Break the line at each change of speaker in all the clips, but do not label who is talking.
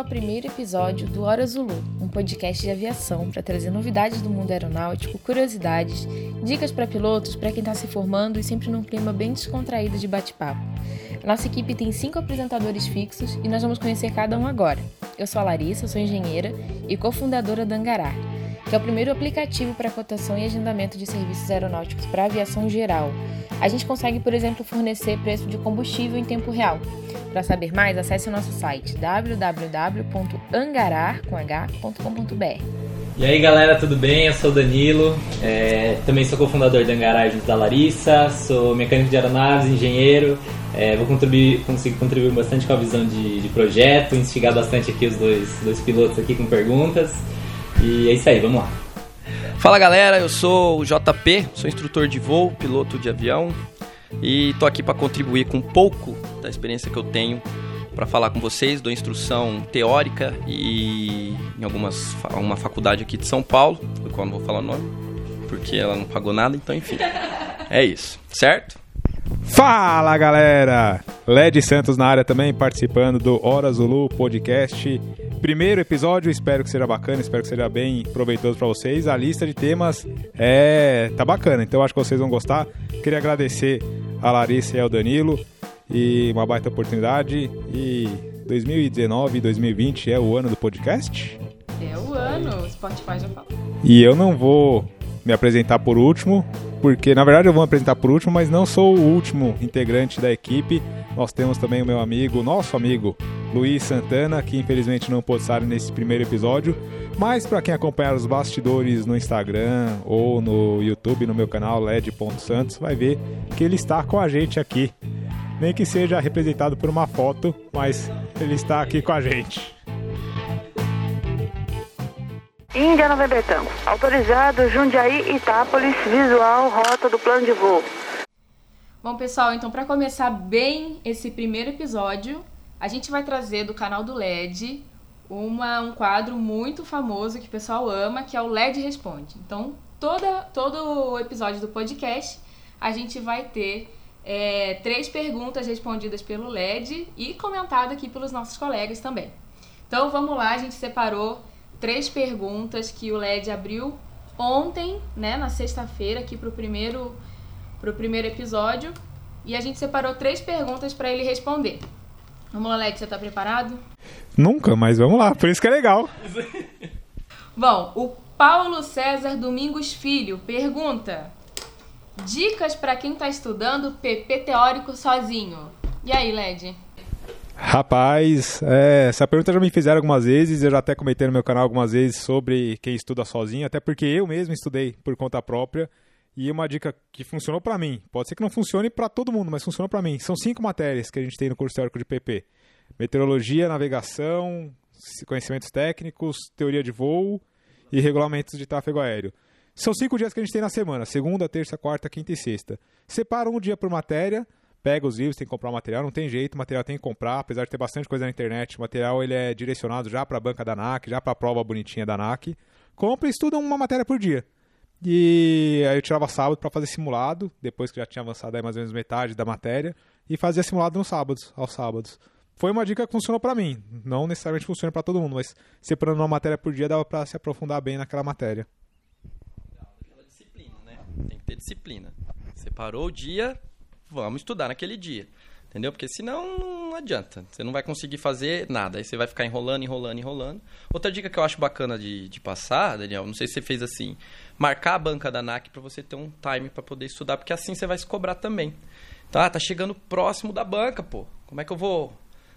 Ao primeiro episódio do Hora Zulu, um podcast de aviação para trazer novidades do mundo aeronáutico, curiosidades, dicas para pilotos, para quem está se formando e sempre num clima bem descontraído de bate-papo. Nossa equipe tem cinco apresentadores fixos e nós vamos conhecer cada um agora. Eu sou a Larissa, sou engenheira e cofundadora da Angará, que é o primeiro aplicativo para cotação e agendamento de serviços aeronáuticos para aviação geral. A gente consegue, por exemplo, fornecer preço de combustível em tempo real. Para saber mais, acesse o nosso site www.angarar.com.br.
E aí galera, tudo bem? Eu sou o Danilo, é, também sou cofundador da Angarar junto da Larissa, sou mecânico de aeronaves, engenheiro, é, vou contribuir, conseguir contribuir bastante com a visão de, de, projeto, instigar bastante aqui os dois, dois pilotos aqui com perguntas. E é isso aí, vamos lá.
Fala galera, eu sou o JP, sou instrutor de voo, piloto de avião e tô aqui para contribuir com um pouco da experiência que eu tenho para falar com vocês. Dou instrução teórica e em algumas uma faculdade aqui de São Paulo, do qual não vou falar o nome, porque ela não pagou nada, então enfim. É isso, certo?
Fala galera! Led Santos na área também, participando do Hora Zulu Podcast. Primeiro episódio, espero que seja bacana, espero que seja bem proveitoso para vocês. A lista de temas é tá bacana, então acho que vocês vão gostar. Queria agradecer a Larissa e ao Danilo e uma baita oportunidade. E 2019 e 2020 é o ano do podcast?
É o ano, o Spotify já falou.
E eu não vou me apresentar por último, porque na verdade eu vou me apresentar por último, mas não sou o último integrante da equipe. Nós temos também o meu amigo, nosso amigo Luiz Santana, que infelizmente não pôde estar nesse primeiro episódio. Mas para quem acompanhar os bastidores no Instagram ou no YouTube, no meu canal led.santos, vai ver que ele está com a gente aqui. Nem que seja representado por uma foto, mas ele está aqui com a gente.
Índia November Tango. Autorizado Jundiaí, Itápolis, visual, rota do plano de voo.
Bom, pessoal, então para começar bem esse primeiro episódio, a gente vai trazer do canal do LED uma, um quadro muito famoso que o pessoal ama, que é o LED Responde. Então, toda, todo o episódio do podcast, a gente vai ter é, três perguntas respondidas pelo LED e comentada aqui pelos nossos colegas também. Então, vamos lá, a gente separou três perguntas que o LED abriu ontem, né, na sexta-feira, aqui para o primeiro, pro primeiro episódio. E a gente separou três perguntas para ele responder. Vamos lá, Alex, você tá preparado?
Nunca, mas vamos lá, por isso que é legal.
Bom, o Paulo César Domingos Filho pergunta: Dicas para quem tá estudando PP teórico sozinho. E aí, Led?
Rapaz, é, essa pergunta já me fizeram algumas vezes, eu já até comentei no meu canal algumas vezes sobre quem estuda sozinho, até porque eu mesmo estudei por conta própria. E uma dica que funcionou para mim, pode ser que não funcione para todo mundo, mas funcionou para mim. São cinco matérias que a gente tem no curso teórico de PP: meteorologia, navegação, conhecimentos técnicos, teoria de voo e regulamentos de tráfego aéreo. São cinco dias que a gente tem na semana: segunda, terça, quarta, quinta e sexta. Separa um dia por matéria, pega os livros, tem que comprar o material, não tem jeito, o material tem que comprar, apesar de ter bastante coisa na internet, o material ele é direcionado já para a banca da NAC, já para a prova bonitinha da NAC. Compra e estuda uma matéria por dia. E aí eu tirava sábado para fazer simulado, depois que já tinha avançado aí mais ou menos metade da matéria, e fazia simulado nos sábados, aos sábados. Foi uma dica que funcionou para mim. Não necessariamente funciona para todo mundo, mas separando uma matéria por dia dava para se aprofundar bem naquela matéria.
disciplina, né? Tem que ter disciplina. Separou o dia, vamos estudar naquele dia. Entendeu? Porque senão não adianta. Você não vai conseguir fazer nada. Aí você vai ficar enrolando, enrolando, enrolando. Outra dica que eu acho bacana de, de passar, Daniel, não sei se você fez assim, marcar a banca da NAC para você ter um time para poder estudar, porque assim você vai se cobrar também. Tá, tá chegando próximo da banca, pô. Como é que eu vou?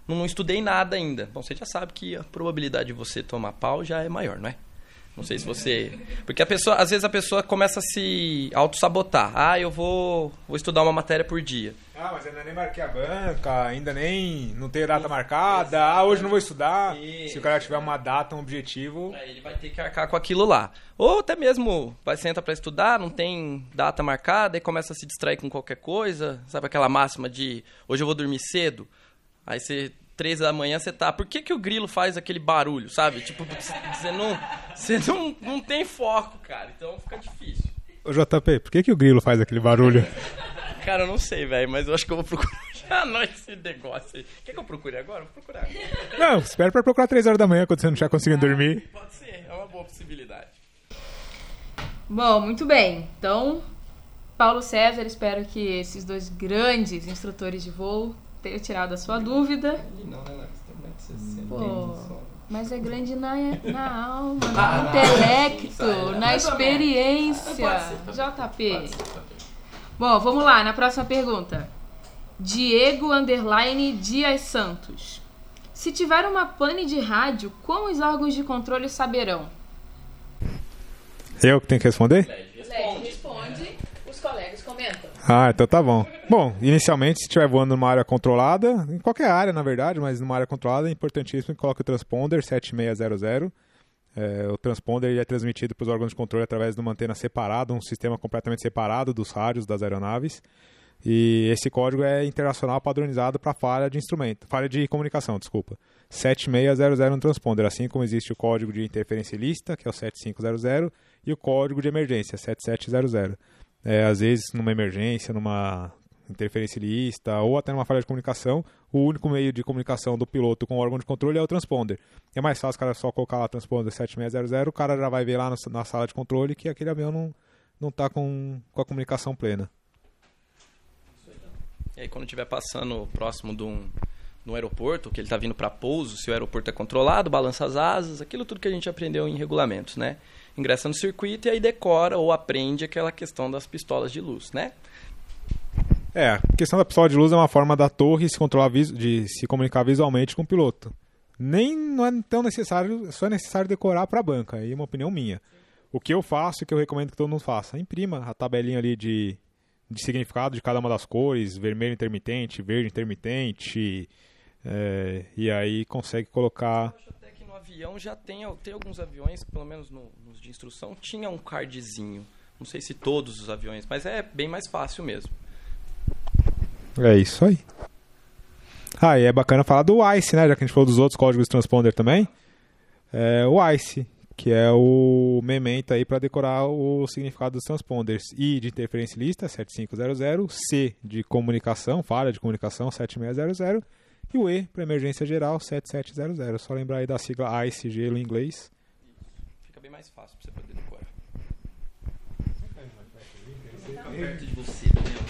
Não, não estudei nada ainda. Bom, você já sabe que a probabilidade de você tomar pau já é maior, não é? Não sei se você. Porque a pessoa, às vezes a pessoa começa a se auto-sabotar. Ah, eu vou, vou estudar uma matéria por dia.
Ah, mas ainda nem marquei a banca, ainda nem. não tem data marcada. Ah, hoje não vou estudar. Se o cara tiver uma data, um objetivo.
Aí ele vai ter que arcar com aquilo lá. Ou até mesmo vai sentar para estudar, não tem data marcada e começa a se distrair com qualquer coisa. Sabe aquela máxima de hoje eu vou dormir cedo? Aí você três da manhã você tá. Por que, que o grilo faz aquele barulho, sabe? Tipo, você não, você não, não tem foco, cara. Então fica difícil.
Ô JP, por que, que o grilo faz aquele barulho?
Cara, eu não sei, velho, mas eu acho que eu vou procurar à noite esse negócio aí. Quer que eu procure agora? Vou procurar.
Não, espero pra procurar 3 horas da manhã quando você não estiver conseguindo dormir.
Pode ser, é uma boa possibilidade.
Bom, muito bem. Então, Paulo César, espero que esses dois grandes instrutores de voo tenham tirado a sua dúvida.
Não, né, Lex? Tem 1,60m.
Pô, mas é grande na, na alma,
Ah,
no
não,
intelecto, na experiência.
Pode ser também.
JP.
Pode ser.
Bom, vamos lá, na próxima pergunta. Diego Underline Dias Santos. Se tiver uma pane de rádio, como os órgãos de controle saberão?
Eu que tenho que responder?
Responde.
responde, os colegas comentam.
Ah, então tá bom. Bom, inicialmente, se estiver voando numa área controlada, em qualquer área, na verdade, mas numa área controlada, é importantíssimo que coloque o transponder 7600. É, o transponder é transmitido para os órgãos de controle através de uma antena separada, um sistema completamente separado dos rádios das aeronaves. E esse código é internacional padronizado para falha de instrumento, falha de comunicação, desculpa. 7600 no transponder, assim como existe o código de interferência ilícita, que é o 7500, e o código de emergência, 7700. É, às vezes, numa emergência, numa interferência ilícita ou até numa falha de comunicação, o único meio de comunicação do piloto com o órgão de controle é o transponder. É mais fácil o cara só colocar lá transponder 7600, o cara já vai ver lá na sala de controle que aquele avião não, não tá com, com a comunicação plena.
E aí, quando estiver passando próximo de um, de um aeroporto, que ele está vindo para pouso, se o aeroporto é controlado, balança as asas, aquilo tudo que a gente aprendeu em regulamentos, né? Ingressa no circuito e aí decora ou aprende aquela questão das pistolas de luz, né?
É, a questão da pistola de luz é uma forma da torre se controlar de se comunicar visualmente com o piloto. Nem não é tão necessário, só é necessário decorar para a banca, aí é uma opinião minha. O que eu faço e que eu recomendo que todo mundo faça, imprima a tabelinha ali de, de significado de cada uma das cores, vermelho intermitente, verde intermitente, é, e aí consegue colocar.
Avião já tem, tem alguns aviões, pelo menos no- nos de instrução, tinha um cardzinho. Não sei se todos os aviões, mas é bem mais fácil mesmo.
É isso aí. Ah, e é bacana falar do ICE, né? Já que a gente falou dos outros códigos de transponder também. É o ICE, que é o memento aí para decorar o significado dos transponders. I de interferência lista, 7500. C de comunicação, falha de comunicação, 7600. E o E para emergência geral, 7700. Só lembrar aí da sigla ICE, gelo em inglês.
Fica bem mais fácil pra você poder decorar. Fica perto de você, Daniel.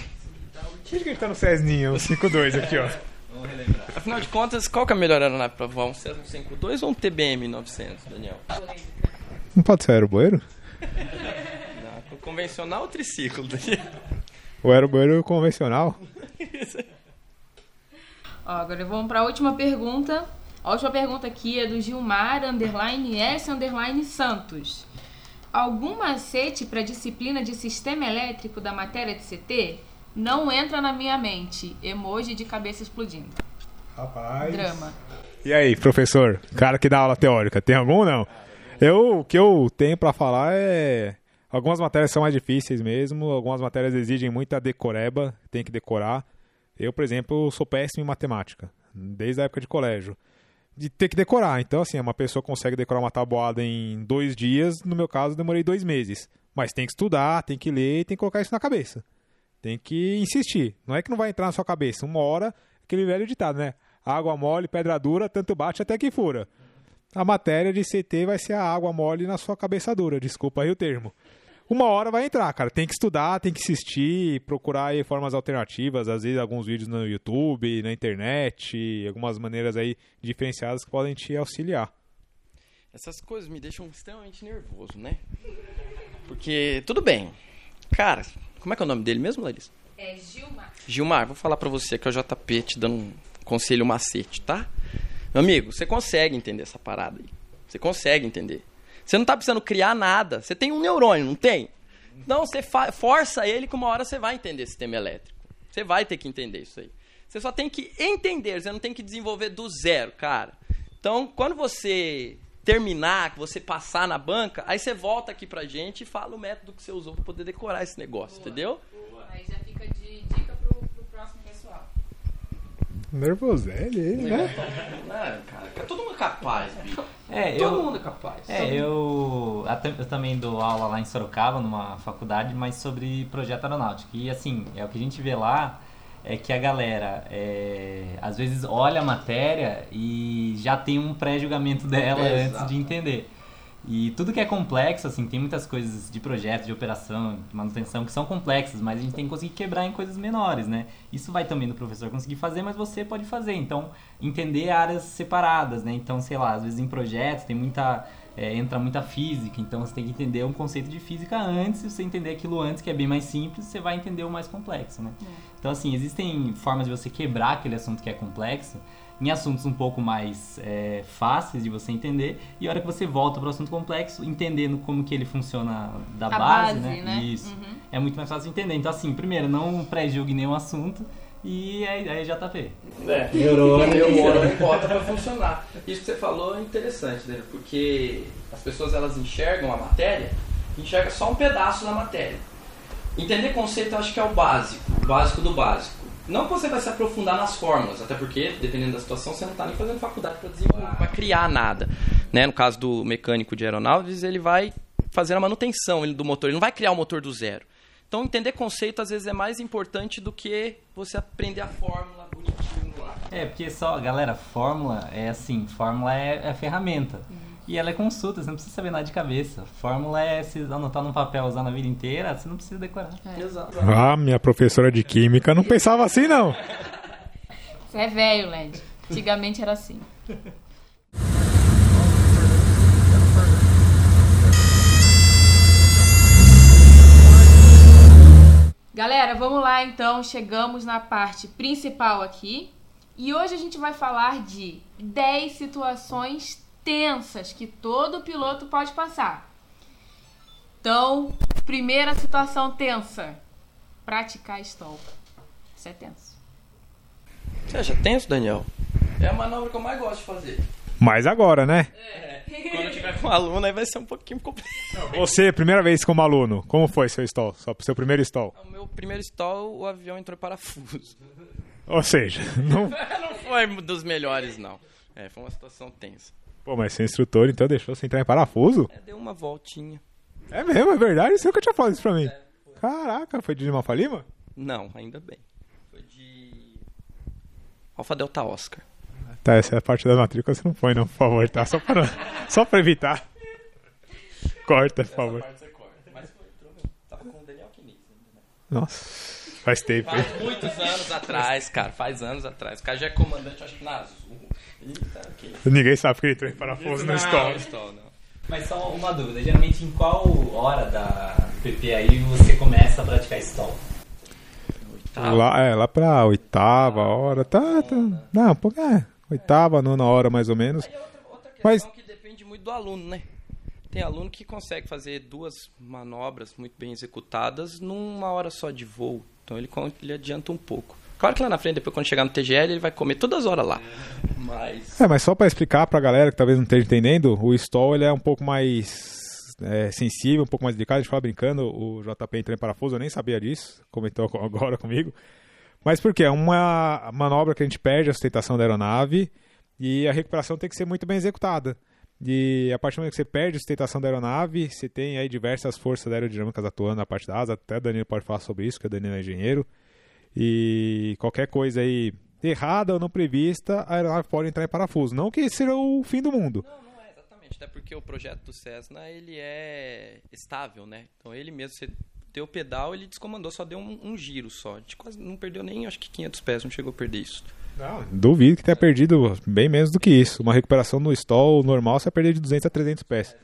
Acho que a gente tá no Cessninha, o 52 aqui, ó.
Vamos relembrar. Afinal de contas, qual que é a melhor aeronave pra voar? Um Cessna 52 ou um TBM 900, Daniel?
Não pode ser aeroboeiro?
Não, convencional ou triciclo, Daniel?
O aeroboeiro convencional?
Ó, agora vamos para a última pergunta. A última pergunta aqui é do Gilmar underline S underline Santos. Algum macete para disciplina de sistema elétrico da matéria de CT? Não entra na minha mente. Emoji de cabeça explodindo.
Rapaz.
Drama.
E aí, professor? Cara que dá aula teórica, tem algum ou não? Eu, o que eu tenho pra falar é. Algumas matérias são mais difíceis mesmo, algumas matérias exigem muita decoreba, tem que decorar. Eu, por exemplo, sou péssimo em matemática, desde a época de colégio. De ter que decorar. Então, assim, uma pessoa consegue decorar uma tabuada em dois dias, no meu caso, demorei dois meses. Mas tem que estudar, tem que ler tem que colocar isso na cabeça. Tem que insistir. Não é que não vai entrar na sua cabeça. Uma hora, aquele velho ditado, né? Água mole, pedra dura, tanto bate até que fura. A matéria de CT vai ser a água mole na sua cabeça dura. Desculpa aí o termo. Uma hora vai entrar, cara. Tem que estudar, tem que assistir, procurar aí formas alternativas, às vezes alguns vídeos no YouTube, na internet, algumas maneiras aí diferenciadas que podem te auxiliar.
Essas coisas me deixam extremamente nervoso, né? Porque, tudo bem. Cara, como é que é o nome dele mesmo, Larissa?
É Gilmar.
Gilmar, vou falar pra você que é o JP te dando um conselho macete, tá? Meu amigo, você consegue entender essa parada aí. Você consegue entender. Você não tá precisando criar nada. Você tem um neurônio, não tem? Então você força ele que uma hora você vai entender sistema elétrico. Você vai ter que entender isso aí. Você só tem que entender, você não tem que desenvolver do zero, cara. Então, quando você terminar, que você passar na banca, aí você volta aqui pra gente e fala o método que você usou pra poder decorar esse negócio, entendeu?
Aí já fica de dica pro, pro próximo pessoal.
Nervoselho ele, né?
Ah, cara, todo mundo é capaz, bicho.
É,
Todo
eu,
mundo é capaz.
é, eu, eu também dou aula lá em Sorocaba, numa faculdade, mas sobre projeto aeronáutico. E assim, é o que a gente vê lá
é que a galera é, às vezes olha a matéria e já tem um pré-julgamento dela
É,
antes de entender. E tudo que é complexo, assim, tem muitas coisas de projeto, de operação, de manutenção que são complexas, mas a gente tem que conseguir quebrar em coisas menores, né? Isso vai também do professor conseguir fazer, mas você pode fazer. Então, entender áreas separadas, né? Então, sei lá, às vezes em projetos tem muita. é, entra muita física, então você tem que entender um conceito de física antes, se você entender aquilo antes, que é bem mais simples, você vai entender o mais complexo, né? Então, assim, existem formas de você quebrar aquele assunto que é complexo em assuntos um pouco mais é, fáceis de você entender e a hora que você volta para o assunto complexo, entendendo como que ele funciona da
A
base,
base,
né?
né?
Isso.
Uhum.
É muito mais fácil de entender. Então, assim, primeiro, não pré-julgue nenhum assunto e aí, aí JP.
É,
Neurônio.
neurônio bota pra funcionar. Isso que você falou é interessante, né? Porque as pessoas elas enxergam a matéria, enxergam só um pedaço da matéria. Entender conceito eu acho que é o básico, o básico do básico. Não que você vai se aprofundar nas fórmulas, até porque, dependendo da situação, você não está nem fazendo faculdade para desenvolver, para criar nada. Né? No caso do mecânico de aeronaves, ele vai fazer a manutenção do motor, ele não vai criar o motor do zero. Então, entender conceito às vezes é mais importante do que você aprender a fórmula bonitinho lá.
É, porque só, galera, fórmula é assim, fórmula é, é ferramenta. E ela é consulta, você não precisa saber nada de cabeça. Fórmula é se anotar num papel, usar na vida inteira, você não precisa decorar.
Exato.
Ah, minha professora de química não pensava assim, não.
Você é velho, Led. Antigamente era assim. Galera, vamos lá então. Chegamos na parte principal aqui. E hoje a gente vai falar de 10 situações tensas que todo piloto pode passar. Então, primeira situação tensa: praticar stall. Isso é tenso.
Você acha tenso, Daniel? É a manobra que eu mais gosto de fazer.
Mas agora, né?
Quando eu tiver com um aluno, aí vai ser um pouquinho complicado.
Você, primeira vez como aluno, como foi seu stall? Só pro seu primeiro stall?
O meu primeiro stall, o avião entrou em parafuso.
Ou seja, não.
não foi dos melhores, não. É, foi uma situação tensa.
Pô, mas seu instrutor então deixou você entrar em parafuso?
É, deu uma voltinha.
É mesmo, é verdade? Você nunca tinha falado isso pra mim. Caraca, foi de Lima Lima?
Não, ainda bem. Foi de. Alfa Delta Oscar.
Tá, essa é a parte da matrícula, você não põe não, por favor, tá? Só pra, só pra evitar. Corta, por favor.
corta. Mas foi. Tava com o Daniel Kinitz.
Nossa, faz tempo?
Faz muitos anos atrás, cara. Faz anos atrás. O cara já é comandante, acho que na Azul. Tá.
Ninguém sabe que ele entrou em parafuso no
Não,
stall.
Mas só uma dúvida, geralmente em qual hora da PP aí você começa a praticar stall?
Lá, é, lá pra oitava hora, tá, tá. Não, pô, é, oitava, nona hora mais ou menos.
Aí outra, outra
Mas-
questão que depende muito do aluno, né? Tem aluno que consegue fazer duas manobras muito bem executadas numa hora só de voo. Então ele, ele adianta um pouco. Claro que lá na frente, depois quando chegar no TGL, ele vai comer todas as horas lá. Mas.
É, mas só pra explicar pra galera que talvez não esteja entendendo, o stall ele é um pouco mais é, sensível, um pouco mais delicado. A gente fala brincando, o JP entrou em parafuso, eu nem sabia disso, comentou agora comigo. Mas por quê? É uma manobra que a gente perde a sustentação da aeronave e a recuperação tem que ser muito bem executada. E a partir do momento que você perde a sustentação da aeronave, você tem aí diversas forças aerodinâmicas atuando na parte da asa, até o Danilo pode falar sobre isso, que o Danilo é engenheiro. E qualquer coisa aí errada ou não prevista, a aeronave pode entrar em parafuso. Não que seja o fim do mundo.
Não, não é exatamente. Até porque o projeto do Cessna, ele é estável, né? Então ele mesmo, você deu o pedal, ele descomandou, só deu um, um giro só. A gente quase não perdeu nem, acho que 500 pés, não chegou a perder isso.
Duvido que tenha perdido bem menos do que isso. Uma recuperação no stall normal você vai perder de 200 a 300 pés.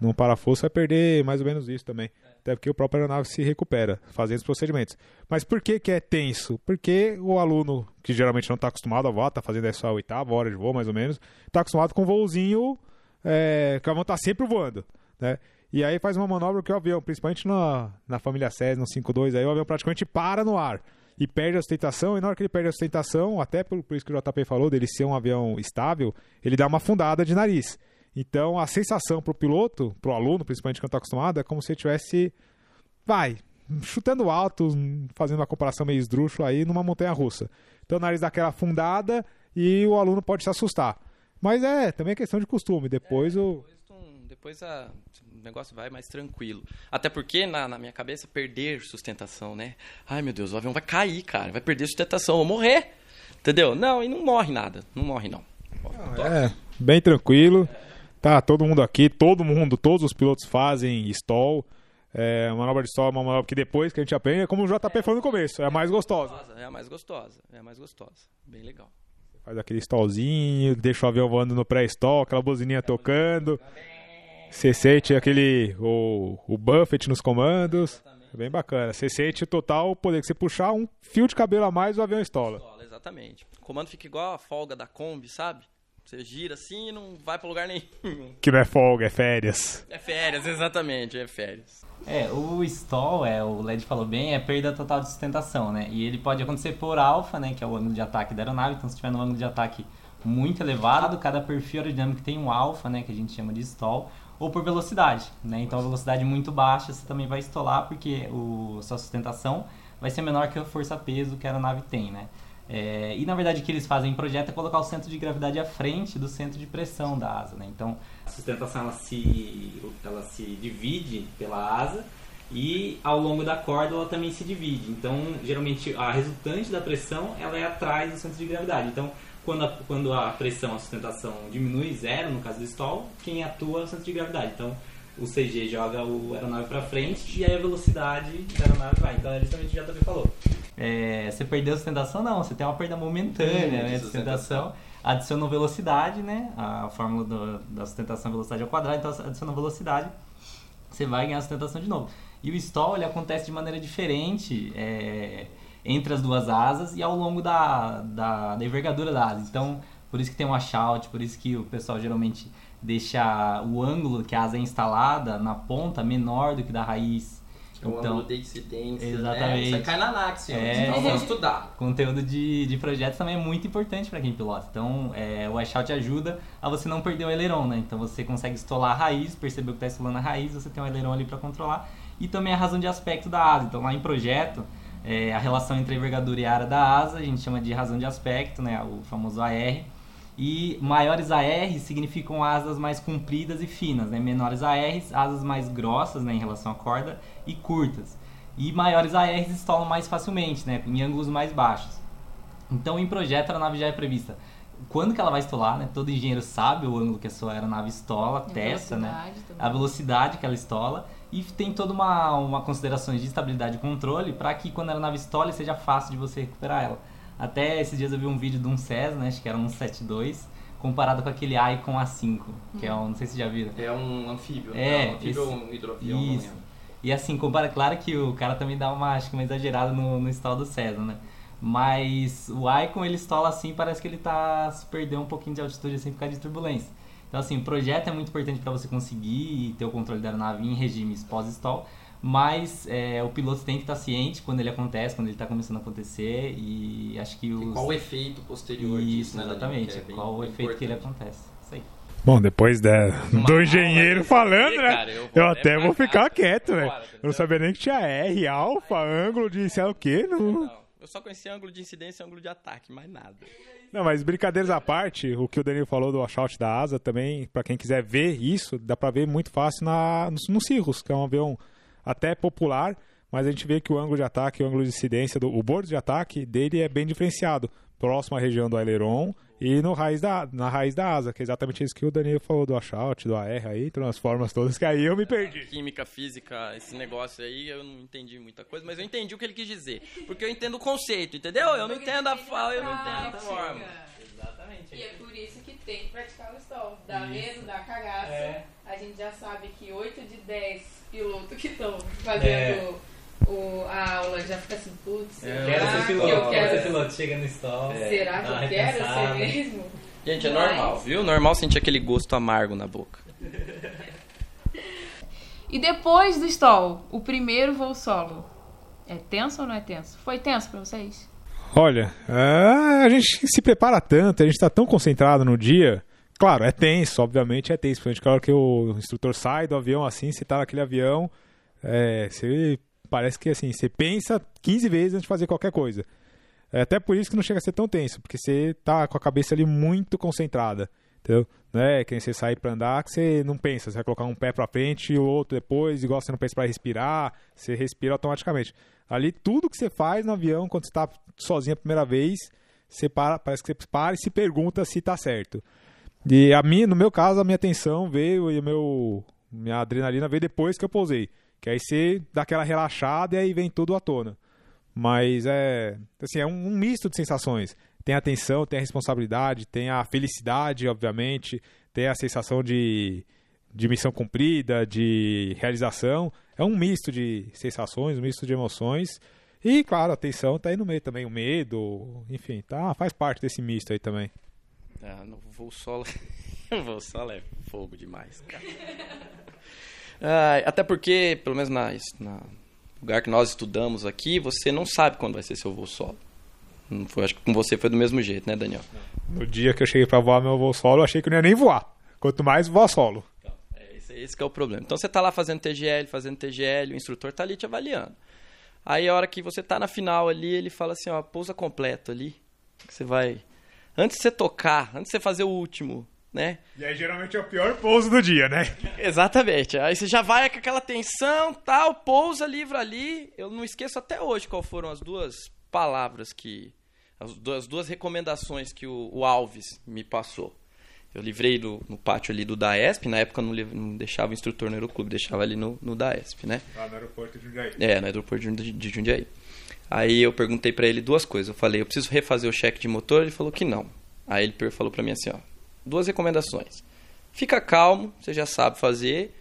Num parafuso você vai perder mais ou menos isso também. Até porque o próprio aeronave se recupera fazendo os procedimentos. Mas por que, que é tenso? Porque o aluno, que geralmente não está acostumado a voar, está fazendo essa oitava hora de voo mais ou menos, está acostumado com um voozinho é, que o avião está sempre voando. Né? E aí faz uma manobra que o avião, principalmente na, na família Cessna, no 5.2, aí o avião praticamente para no ar e perde a sustentação, e na hora que ele perde a sustentação, até por, por isso que o JP falou, dele ser um avião estável, ele dá uma afundada de nariz. Então a sensação pro piloto, pro aluno, principalmente que não está acostumado, é como se ele tivesse, vai, chutando alto, fazendo uma comparação meio esdrúxula aí numa montanha russa. Então o nariz dá aquela afundada e o aluno pode se assustar. Mas é, também é questão de costume. Depois o.
Depois de, um- depois a, o negócio vai mais tranquilo. Até porque, na, na, minha cabeça, perder sustentação, né? Ai, meu Deus, o avião vai cair, cara. Vai perder sustentação, eu vou morrer. Entendeu? Não, e não morre nada. Não morre, não.
É, bem tranquilo. Tá, todo mundo aqui, todo mundo, todos os pilotos fazem stall. É, manobra de stall é uma manobra que depois que a gente aprende, é como o JP falou no começo, é a mais gostosa.
É a mais gostosa, é a mais gostosa. Bem legal.
Faz aquele stallzinho, deixa o avião voando no pré-stall, aquela buzininha tocando. Você sente aquele. o, o buffet nos comandos. É bem bacana. Você sente o total poder que você puxar um fio de cabelo a mais o avião estola.
Exatamente. O comando fica igual a folga da Kombi, sabe? Você gira assim e não vai para lugar nenhum.
Que não é folga, é férias.
É férias, exatamente, é férias.
É, o stall, é, o LED falou bem, é perda total de sustentação, né? E ele pode acontecer por alfa, né, que é o ângulo de ataque da aeronave. Então, se tiver no ângulo de ataque muito elevado, cada perfil aerodinâmico tem um alfa, né, que a gente chama de stall, ou por velocidade, né? Então, a velocidade muito baixa você também vai estolar porque o, a sua sustentação vai ser menor que a força-peso que a aeronave tem, né? É, e na verdade o que eles fazem em projeto é colocar o centro de gravidade à frente do centro de pressão da asa, né? Então
a sustentação ela se, ela se divide pela asa e ao longo da corda ela também se divide. Então geralmente a resultante da pressão ela é atrás do centro de gravidade. Então quando a, quando a pressão, a sustentação diminui zero no caso do stall, quem atua é o centro de gravidade. Então o CG joga o aeronave para frente e aí a velocidade da aeronave vai. Então é justamente o que o JP falou.
É, você perdeu a sustentação? Não, você tem uma perda momentânea né, de sustentação. Adicionou velocidade, né? A fórmula do, da sustentação velocidade ao quadrado, então adicionou velocidade, você vai ganhar sustentação de novo. E o stall ele acontece de maneira diferente é, entre as duas asas e ao longo da, da, da envergadura da asa. Então, por isso que tem um washout, por isso que o pessoal geralmente deixa o ângulo que a asa é instalada na ponta menor do que da raiz
é o então, ângulo de incidência,
exatamente.
Né? Isso cai na NAX, é, então vamos estudar.
Conteúdo de, de projetos também é muito importante para quem pilota. Então, é, o washout ajuda a você não perder o aileron, né? Então, você consegue estolar a raiz, perceber que está estolando a raiz, você tem um aileron ali para controlar. E também a razão de aspecto da asa. Então, lá em projeto, é, a relação entre a envergadura e a área da asa, a gente chama de razão de aspecto, né? O famoso AR. E maiores AR significam asas mais compridas e finas, né? Menores ARs, asas mais grossas né, em relação à corda e curtas. E maiores ARs estolam mais facilmente, né? Em ângulos mais baixos. Então, em projeto, a aeronave já é prevista quando que ela vai estolar, né? Todo engenheiro sabe o ângulo que a sua aeronave estola, e testa, né? Também. A velocidade que ela estola. E tem toda uma, uma consideração de estabilidade e controle para que quando a aeronave estole seja fácil de você recuperar ela. Até esses dias eu vi um vídeo de um Cessna, acho que era um 72, comparado com aquele Icon A5, que é um, não sei se já viram.
É um anfíbio,
é,
um anfíbio ou um hidroavião,
isso. E assim, compara, claro que o cara também dá uma, acho que uma exagerada no, no install do Cessna, né? Mas o Icon ele estola assim, parece que ele tá se perdendo um pouquinho de altitude assim por causa de turbulência. Então assim, o projeto é muito importante para você conseguir ter o controle da aeronave em regimes pós-stall, mas é, o piloto tem que estar ciente quando ele acontece, quando ele está começando a acontecer e acho que os...
E qual o efeito posterior
Isso,
disso,
né, exatamente, é qual o efeito que ele acontece. Isso aí.
Bom, depois da, do engenheiro falando, né? Cara, eu, eu até vou ficar quieto, né? Eu não sabia nem que tinha R, alfa, ângulo de sei lá o quê. Não... não.
Eu só conhecia ângulo de incidência e ângulo de ataque, mais nada.
Não, mas brincadeiras à parte, o que o Danilo falou do washout da asa também, para quem quiser ver isso, dá para ver muito fácil na, no, no Cirrus, que é um avião até popular, mas a gente vê que o ângulo de ataque, o ângulo de incidência, do, o bordo de ataque dele é bem diferenciado, próximo à região do aileron e no raiz da, na raiz da asa, que é exatamente isso que o Danilo falou do washout, do AR aí, as formas todas, que aí eu me perdi.
Química, física, esse negócio aí, eu não entendi muita coisa, mas eu entendi o que ele quis dizer. Porque eu entendo o conceito, entendeu? Eu não entendo a fala, eu não entendo a forma.
Exatamente. E é por isso que tem que praticar o stall. Dá medo, dá cagaço. É. A gente já sabe que 8 de 10 pilotos que estão fazendo é. o, a aula já fica assim, putz,
é, quero ser piloto, que eu quero ser piloto, chega no stall.
É, será que eu quero ser mesmo?
Gente, é Mas... normal, viu? Normal sentir aquele gosto amargo na boca.
e depois do stall, o primeiro voo solo. É tenso ou não é tenso? Foi tenso para vocês?
Olha, a gente se prepara tanto, a gente está tão concentrado no dia Claro, é tenso, obviamente é tenso. Principalmente claro que o instrutor sai do avião assim, você tá naquele avião, é, você parece que assim, você pensa 15 vezes antes de fazer qualquer coisa. É até por isso que não chega a ser tão tenso, porque você tá com a cabeça ali muito concentrada. Entendeu? Não é que você sair pra andar que você não pensa, você vai colocar um pé pra frente e o outro depois, igual você não pensa pra respirar, você respira automaticamente. Ali, tudo que você faz no avião, quando você tá sozinho a primeira vez, você para, parece que você para e se pergunta se tá certo. E a minha, no meu caso, a minha atenção veio e o meu, minha adrenalina veio depois que eu pousei. Que aí você dá aquela relaxada e aí vem tudo à tona. Mas é, assim, é um, um misto de sensações. Tem a tensão, tem a responsabilidade, tem a felicidade, obviamente, tem a sensação de, de missão cumprida, de realização. É um misto de sensações, um misto de emoções. E, claro, a tensão tá aí no meio também, o medo, enfim, tá, faz parte desse misto aí também.
Ah, no voo solo. o voo solo é fogo demais, cara. Ah, até porque, pelo menos na, na lugar que nós estudamos aqui, você não sabe quando vai ser seu voo solo. Não foi, acho que com você foi do mesmo jeito, né, Daniel?
No dia que eu cheguei para voar meu voo solo, eu achei que eu não ia nem voar. Quanto mais voar solo.
É, esse, esse que é o problema. Então você tá lá fazendo TGL, fazendo TGL, o instrutor tá ali te avaliando. Aí a hora que você tá na final ali, ele fala assim, ó, pousa completo ali. Você vai. Antes de você tocar, antes de você fazer o último, né?
E aí geralmente é o pior pouso do dia, né?
Exatamente. Aí você já vai com aquela tensão, tal, pousa livro ali. Eu não esqueço até hoje qual foram as duas palavras que. As duas, as duas recomendações que o, o, Alves me passou. Eu livrei do, no pátio ali do DAESP, na época não, não deixava o instrutor no aeroclube, deixava ali no, no DAESP, né?
Ah, no aeroporto de Jundiaí.
É, no aeroporto de, de Jundiaí. Aí eu perguntei para ele duas coisas. Eu falei, eu preciso refazer o cheque de motor? Ele falou que não. Aí ele falou para mim assim, ó, duas recomendações. Fica calmo, você já sabe fazer.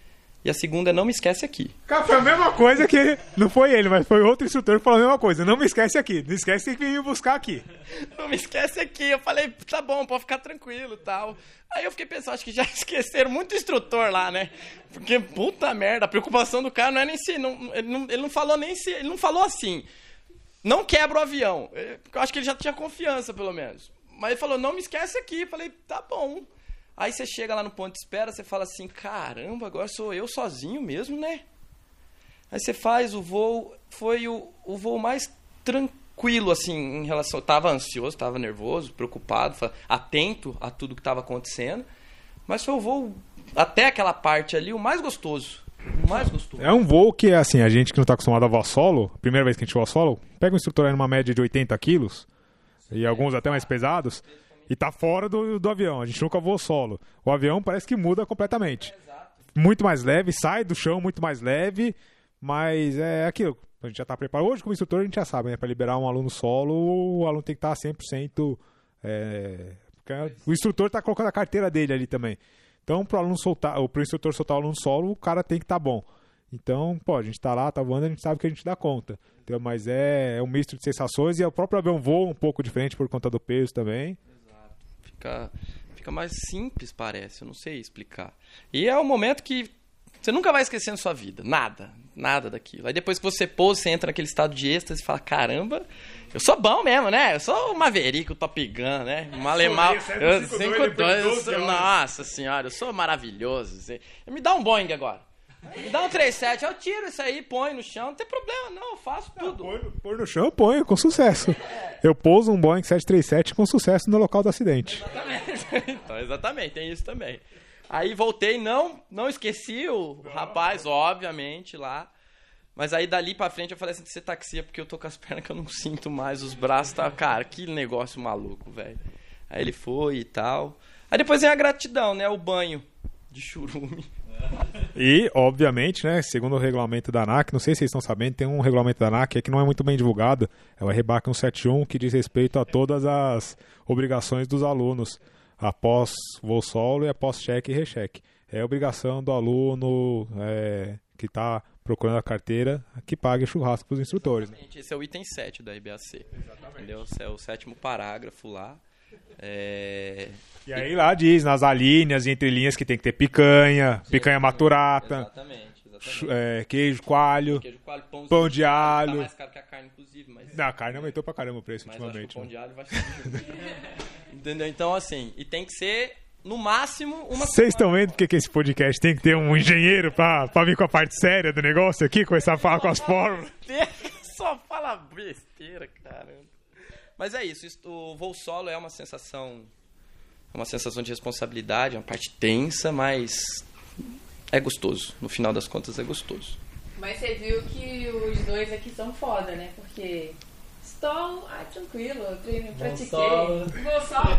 E a segunda é não me esquece aqui.
Cara, foi a mesma coisa que. Não foi ele, mas foi outro instrutor que falou a mesma coisa. Não me esquece aqui. Não esquece que me buscar aqui.
Não me esquece aqui. Eu falei, tá bom, pode ficar tranquilo tal. Aí eu fiquei pensando, acho que já esqueceram muito instrutor lá, né? Porque, puta merda, a preocupação do cara não é nem se. Não, ele, não, ele não falou nem se. Ele não falou assim. Não quebra o avião. Eu acho que ele já tinha confiança, pelo menos. Mas ele falou, não me esquece aqui. Eu falei, tá bom. Aí você chega lá no ponto de espera, você fala assim, caramba, agora sou eu sozinho mesmo, né? Aí você faz o voo, foi o, o voo mais tranquilo, assim, em relação... Eu tava ansioso, tava nervoso, preocupado, atento a tudo que estava acontecendo. Mas foi o voo, até aquela parte ali, o mais gostoso. Mais gostoso.
É um voo que, assim, a gente que não está acostumado a voar solo, primeira vez que a gente voa solo, pega um instrutor aí numa média de 80 quilos, e alguns até mais pesados, e tá fora do, do avião. A gente nunca voou solo. O avião parece que muda completamente. Muito mais leve, sai do chão muito mais leve, mas é aquilo. A gente já tá preparado. Hoje, como instrutor, a gente já sabe, né? Para liberar um aluno solo, o aluno tem que estar 100%. É... O instrutor tá colocando a carteira dele ali também. Então, pro aluno soltar, ou pro instrutor soltar o aluno solo, o cara tem que estar tá bom. Então, pô, a gente tá lá, tá voando, a gente sabe que a gente dá conta. Então, mas é, é um misto de sensações e o próprio avião voa um pouco diferente por conta do peso também.
Exato. Fica, fica mais simples, parece, eu não sei explicar. E é o momento que você nunca vai esquecer na sua vida, nada, nada daquilo. Aí depois que você pousa, você entra naquele estado de êxtase e fala, caramba, eu sou bom mesmo, né? Eu sou o Maverick, o Top Gun, né? Um alemão. 5-2, nossa senhora, eu sou maravilhoso. Me dá um Boeing agora. Me dá um 37, eu tiro isso aí, põe no chão, não tem problema, não, eu faço tudo.
Põe, põe no chão, eu ponho, com sucesso. Eu pouso um Boeing 737 com sucesso no local do acidente.
Exatamente, então, exatamente, tem isso também. Aí voltei, não, não esqueci o rapaz, obviamente, lá. Mas aí dali pra frente eu falei assim, você taxia porque eu tô com as pernas que eu não sinto mais, os braços tá, cara, que negócio maluco, velho. Aí ele foi e tal. Aí depois vem a gratidão, né, o banho de churume.
E, obviamente, né, segundo o regulamento da ANAC, não sei se vocês estão sabendo, tem um regulamento da ANAC que não é muito bem divulgado, é o RBAC 171, que diz respeito a todas as obrigações dos alunos após voo solo e após cheque e recheque. É obrigação do aluno é, que está procurando a carteira que pague churrasco para os instrutores. Né?
Esse é o item 7 da IBAC. Exatamente. Entendeu? Esse é o sétimo parágrafo lá. É...
E aí lá diz, nas alíneas e entre linhas, que tem que ter picanha, Sim, picanha maturata,
exatamente, exatamente.
É, queijo coalho,
queijo coalho pão,
pão de alho. Tá
mais caro que a carne, inclusive. Mas...
Não, a carne aumentou pra caramba o preço
mas
ultimamente.
pão né? de alho vai Entendeu? Então, assim, e tem que ser, no máximo, uma...
Vocês estão vendo porque que esse podcast tem que ter um engenheiro pra, pra vir com a parte séria do negócio aqui, começar a falar com as fórmulas?
Só fala besteira, caramba. Mas é isso, o voo solo é uma sensação É uma sensação de responsabilidade, uma parte tensa, mas é gostoso. No final das contas, é gostoso.
Mas você viu que os dois aqui são foda, né? Porque Stall, ah, tranquilo, eu treino, pratiquei.
solo.
Vou solo.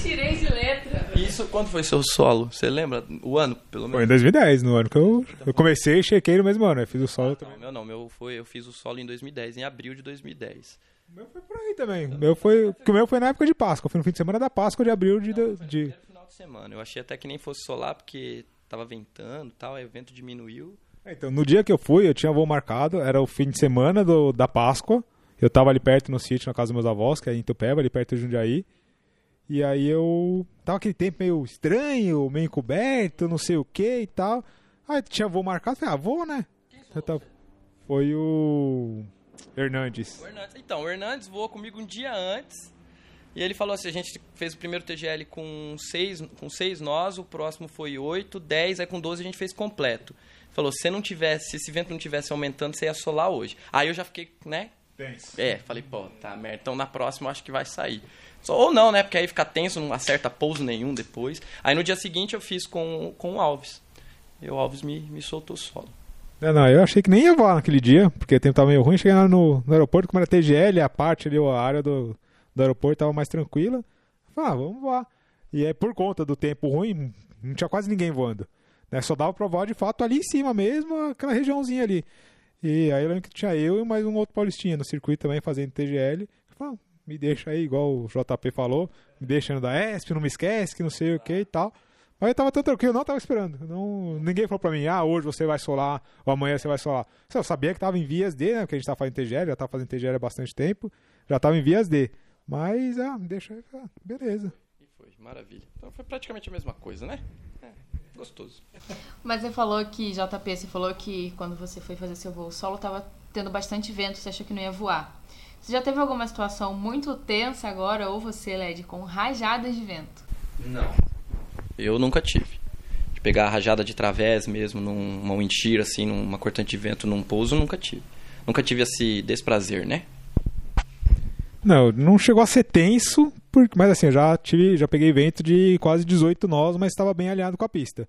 Tirei de letra.
Isso, quando foi seu solo? Você lembra? O ano, pelo
Foi em
menos?
2010, no ano que eu, eu comecei e chequei no mesmo ano. Eu fiz o solo também.
Não, meu não, meu foi, eu fiz o solo em 2010, em abril de 2010.
O meu foi por aí também. O meu foi, que o meu foi na época de Páscoa. Foi no fim de semana da Páscoa de abril de. de...
Primeiro final de semana. Eu achei até que nem fosse solar, porque tava ventando e tal, aí o vento diminuiu.
É, Então, no dia que eu fui, eu tinha voo marcado, era o fim de semana do, da Páscoa. Eu tava ali perto no sítio, na casa dos meus avós, que é em Tupéva, ali perto de Jundiaí. E aí eu. Tava aquele tempo meio estranho, meio encoberto, não sei o que e tal. Aí tinha voo marcado, falei, ah, vou, né? Eu tava- Foi o. Hernandes.
O Hernandes, então, o Hernandes voou comigo um dia antes. E ele falou assim: a gente fez o primeiro TGL com seis, com seis nós, o próximo foi oito, dez, aí com 12 a gente fez completo. Falou: se não tivesse, se esse vento não tivesse aumentando, você ia solar hoje. Aí eu já fiquei, né? É, falei, pô, tá merda. Então na próxima eu acho que vai sair. Só, ou não, né? Porque aí fica tenso, não acerta pouso nenhum depois. Aí no dia seguinte eu fiz com, com o Alves. E o Alves me, me soltou solo.
Não, não, eu achei que nem ia voar naquele dia, porque o tempo tava meio ruim. Cheguei lá no, no aeroporto, como era TGL, a parte ali, a área do, do aeroporto tava mais tranquila. Falei, ah, vamos voar. E é por conta do tempo ruim, não tinha quase ninguém voando. Né? Só dava pra voar de fato ali em cima mesmo, aquela regiãozinha ali. E aí eu lembro que tinha eu e mais um outro paulistinha no circuito também fazendo TGL. Eu falei, ah, me deixa aí, igual o JP falou, me deixa no da ESP, não me esquece, que não sei o que e tal. Mas eu tava tão tranquilo, não tava esperando. Não, ninguém falou pra mim, ah, hoje você vai solar, ou amanhã você vai solar. Eu sabia que tava em vias D, né? Porque a gente tava fazendo TGL, já tava fazendo TGL há bastante tempo. Já tava em vias D. Mas, ah, deixa ah, beleza.
E foi, maravilha. Então foi praticamente a mesma coisa, né? É, gostoso.
Mas você falou que, JP, você falou que quando você foi fazer seu voo solo, tava tendo bastante vento, você achou que não ia voar. Você já teve alguma situação muito tensa agora, ou você, Led, com rajadas de vento?
Não. Eu nunca tive. De pegar a rajada de través mesmo, numa shear, assim, numa cortante de vento, num pouso, nunca tive. Nunca tive esse desprazer, né?
Não, não chegou a ser tenso, porque, mas assim, eu já tive, já peguei vento de quase 18 nós, mas estava bem alinhado com a pista.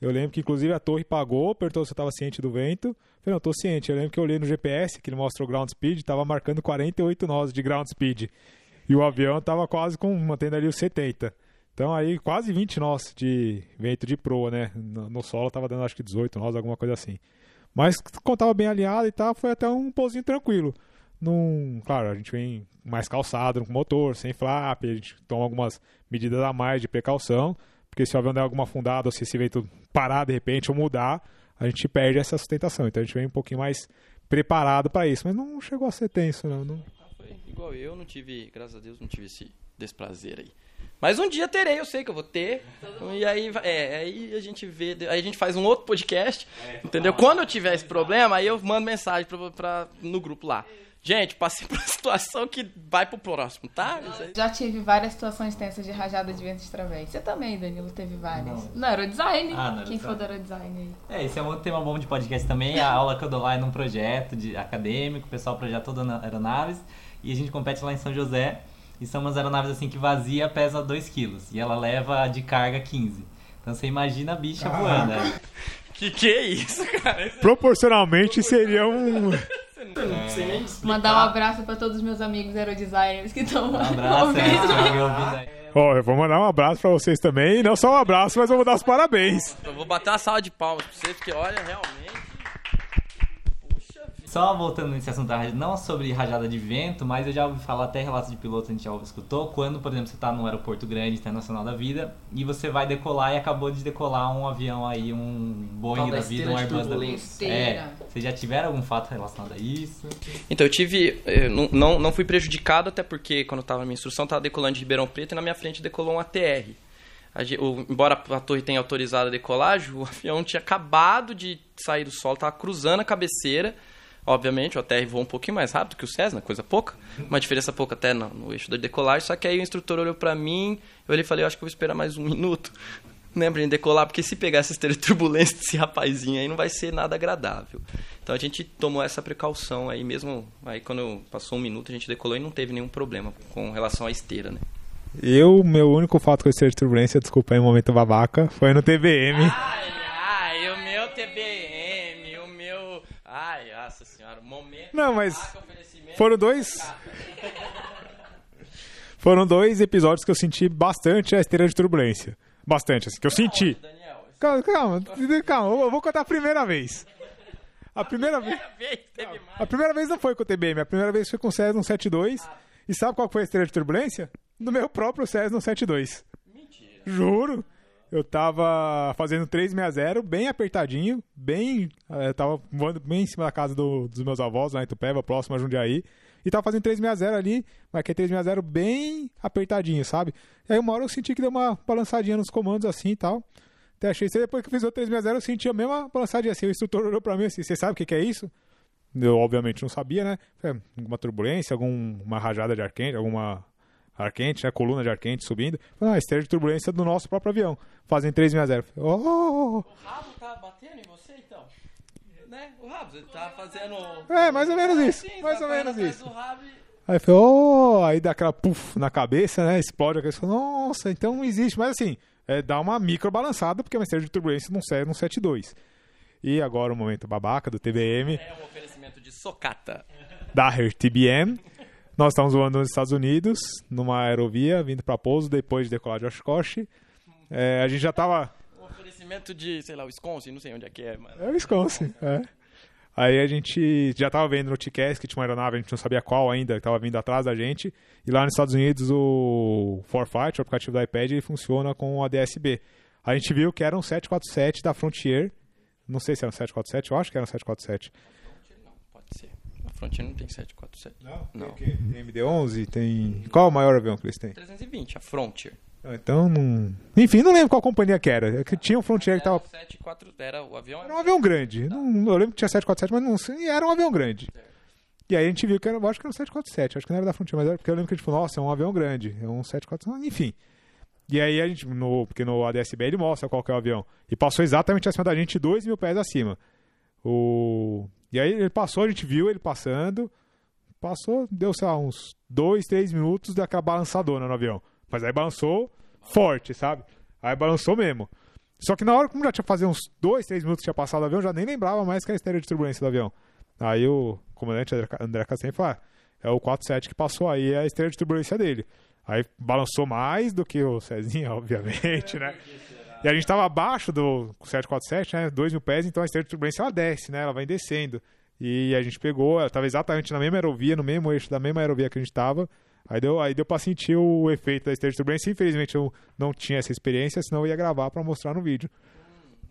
Eu lembro que inclusive a torre pagou, perguntou se eu estava ciente do vento. Eu falei, não, tô ciente. Eu lembro que eu olhei no GPS, que ele mostra o ground speed, estava marcando 48 nós de ground speed. E o avião estava quase com, mantendo ali os 70. Então aí quase 20 nós de vento de proa, né? No, no solo tava dando acho que 18 nós, alguma coisa assim. Mas como tava bem alinhado e tal, foi até um pousinho tranquilo. Num, claro, a gente vem mais calçado com motor, sem flap, a gente toma algumas medidas a mais de precaução, porque se o avião der alguma afundada ou se esse vento parar de repente ou mudar, a gente perde essa sustentação. Então a gente vem um pouquinho mais preparado para isso, mas não chegou a ser tenso, não. não.
Ah, Foi igual eu, não tive, graças a Deus, não tive esse desprazer aí. Mas um dia terei, eu sei que eu vou ter. E aí, é, aí a gente vê, aí a gente faz um outro podcast, entendeu? Quando eu tiver esse problema, aí eu mando mensagem pra, pra- no grupo lá. Gente, passei por uma situação que vai pro próximo, tá?
Já tive várias situações tensas de rajada de vento de través. Você também, Danilo, teve várias.
Não.
No aerodesign.
Ah, no
Quem for do aerodesign aí.
É, esse é um outro tema bom de podcast também. A aula que eu dou lá é num projeto de acadêmico, o pessoal projetou aeronaves. E a gente compete lá em São José. E são umas aeronaves assim que vazia pesa 2 kg. E ela leva de carga 15. Então você imagina a bicha voando. né?
Que que é isso, cara?
Proporcionalmente seria um.
Não sei nem explicar.
Mandar um abraço pra todos os meus amigos aerodesigners que estão
Um abraço, é,
ouvindo.
aí.
Ó, eu vou mandar um abraço pra vocês também. Não só um abraço, mas eu vou dar os parabéns.
Eu vou bater uma sala de palmas pra vocês, porque olha, realmente.
Só voltando nesse assunto, da não sobre rajada de vento, mas eu já ouvi falar até relatos de pilotos, a gente já escutou, quando, por exemplo, você está num aeroporto grande, internacional da vida, e você vai decolar e acabou de decolar um avião aí, um Boeing
da
da vida, um Airbus da vida. É, vocês já tiveram algum fato relacionado a isso?
Então, eu tive. eu não, não, não fui prejudicado, até porque quando eu tava na minha instrução, eu tava decolando de Ribeirão Preto e na minha frente decolou um ATR. A ge- o- embora a torre tenha autorizado a decolagem, o avião tinha acabado de sair do solo, tava cruzando a cabeceira. Obviamente, o ATR voa um pouquinho mais rápido que o Cessna, coisa pouca. Uma diferença pouca até no, no eixo da decolagem. Só que aí o instrutor olhou pra mim, eu olhei e falei, eu acho que eu vou esperar mais um minuto. Né, pra gente decolar, porque se pegar essa esteira de turbulência desse rapazinho aí, não vai ser nada agradável. Então a gente tomou essa precaução aí mesmo. Aí quando passou um minuto, a gente decolou e não teve nenhum problema com relação à esteira, né?
Eu, meu único fato com esse de turbulência, desculpa aí, um momento babaca, foi no TBM.
Ai, ai, o meu TBM, senhora, momento.
Não, mas foram dois. Foram dois episódios que eu senti bastante a esteira de turbulência. Bastante, assim, que eu senti.
Daniel,
Calma, calma, calma, eu vou contar a primeira vez. A primeira vez.
vez teve mais.
A primeira vez não foi com o TBM, a primeira vez foi com o Cessna 172. E sabe qual foi a esteira de turbulência? No meu próprio Cessna 172.
Mentira.
Juro. Eu tava fazendo 360, bem apertadinho, bem. eh, tava voando bem em cima da casa do- dos meus avós, lá em Tupéva, próximo a Jundiaí. E tava fazendo 360 ali, mas que é 360 bem apertadinho, sabe? E aí uma hora eu senti que deu uma balançadinha nos comandos assim e tal. Até achei isso. Depois que eu fiz o 360, eu senti a mesma balançadinha assim. O instrutor olhou pra mim assim: Você sabe o que, que é isso? Eu, obviamente, não sabia, né? Falei, alguma turbulência, alguma rajada de ar quente, alguma ar quente, né? Coluna de ar quente subindo. Falei, ah, esteira de turbulência do nosso próprio avião. Fazem 360. Falei, oh!
O rabo tá batendo em você então? Né? O rabo, você tá fazendo.
É, mais ou menos isso.
Sim,
mais
tá
ou menos isso. Aí eu falei, oh! Aí dá aquela puff na cabeça, né? Explode a cabeça. Nossa, então não existe. Mas assim, é, dá uma micro balançada, porque é uma esteira de turbulência não serve no 72. E agora o momento babaca do TBM.
É um oferecimento de socata.
Daher TBM. Nós estamos voando nos Estados Unidos, numa aerovia, vindo para pouso depois de decolar de Oshkosh. É, a gente já tava.
Um oferecimento de, sei lá, Wisconsin, não sei onde é que é, mano.
É Wisconsin, é. Aí a gente já tava vendo no TCAS que tinha uma aeronave, a gente não sabia qual ainda, que tava vindo atrás da gente. E lá nos Estados Unidos o Forfight, o aplicativo do iPad, ele funciona com o ADSB. A gente viu que era um 747 da Frontier. Não sei se era um 747, eu acho que era um 747.
A Frontier não tem 747.
Não?
Não.
Tem MD-11, tem... Qual é o maior avião que eles têm?
320, a Frontier.
Ah, Então, não... Enfim, não lembro qual companhia que era. É que tinha um Frontier que
Era
tava...
o 74, era o avião.
Era um avião grande. Não, eu lembro que tinha 747, mas não sei, era um avião grande. E aí a gente viu que era, acho que era um 747, acho que não era da Frontier, mas era porque eu lembro que a gente falou, nossa, é um avião grande, é um 747, enfim. E aí a gente, no, porque no ADSB ele mostra qual que é o avião. E passou exatamente acima da gente, 2 mil pés acima. O... E aí ele passou, a gente viu ele passando, passou, deu, sei lá, uns 2, 3 minutos daquela balançadona no avião. Mas aí balançou forte, sabe? Aí balançou mesmo. Só que na hora, como já tinha fazer uns 2, 3 minutos que tinha passado o avião, já nem lembrava mais que era esteira de turbulência do avião. Aí o comandante André- Castanho falou: ah, é o 47 que passou aí, é a esteira de turbulência dele. Aí balançou mais do que o Cezinha, obviamente, né? E a gente tava abaixo do 747, né? 2 mil pés, então a esteira de turbulência ela desce, né? Ela vai descendo. E a gente pegou, ela tava exatamente na mesma aerovia, no mesmo eixo da mesma aerovia que a gente tava. Aí deu, aí deu pra sentir o efeito da esteira de turbulência. Infelizmente eu não tinha essa experiência, senão eu ia gravar pra mostrar no vídeo.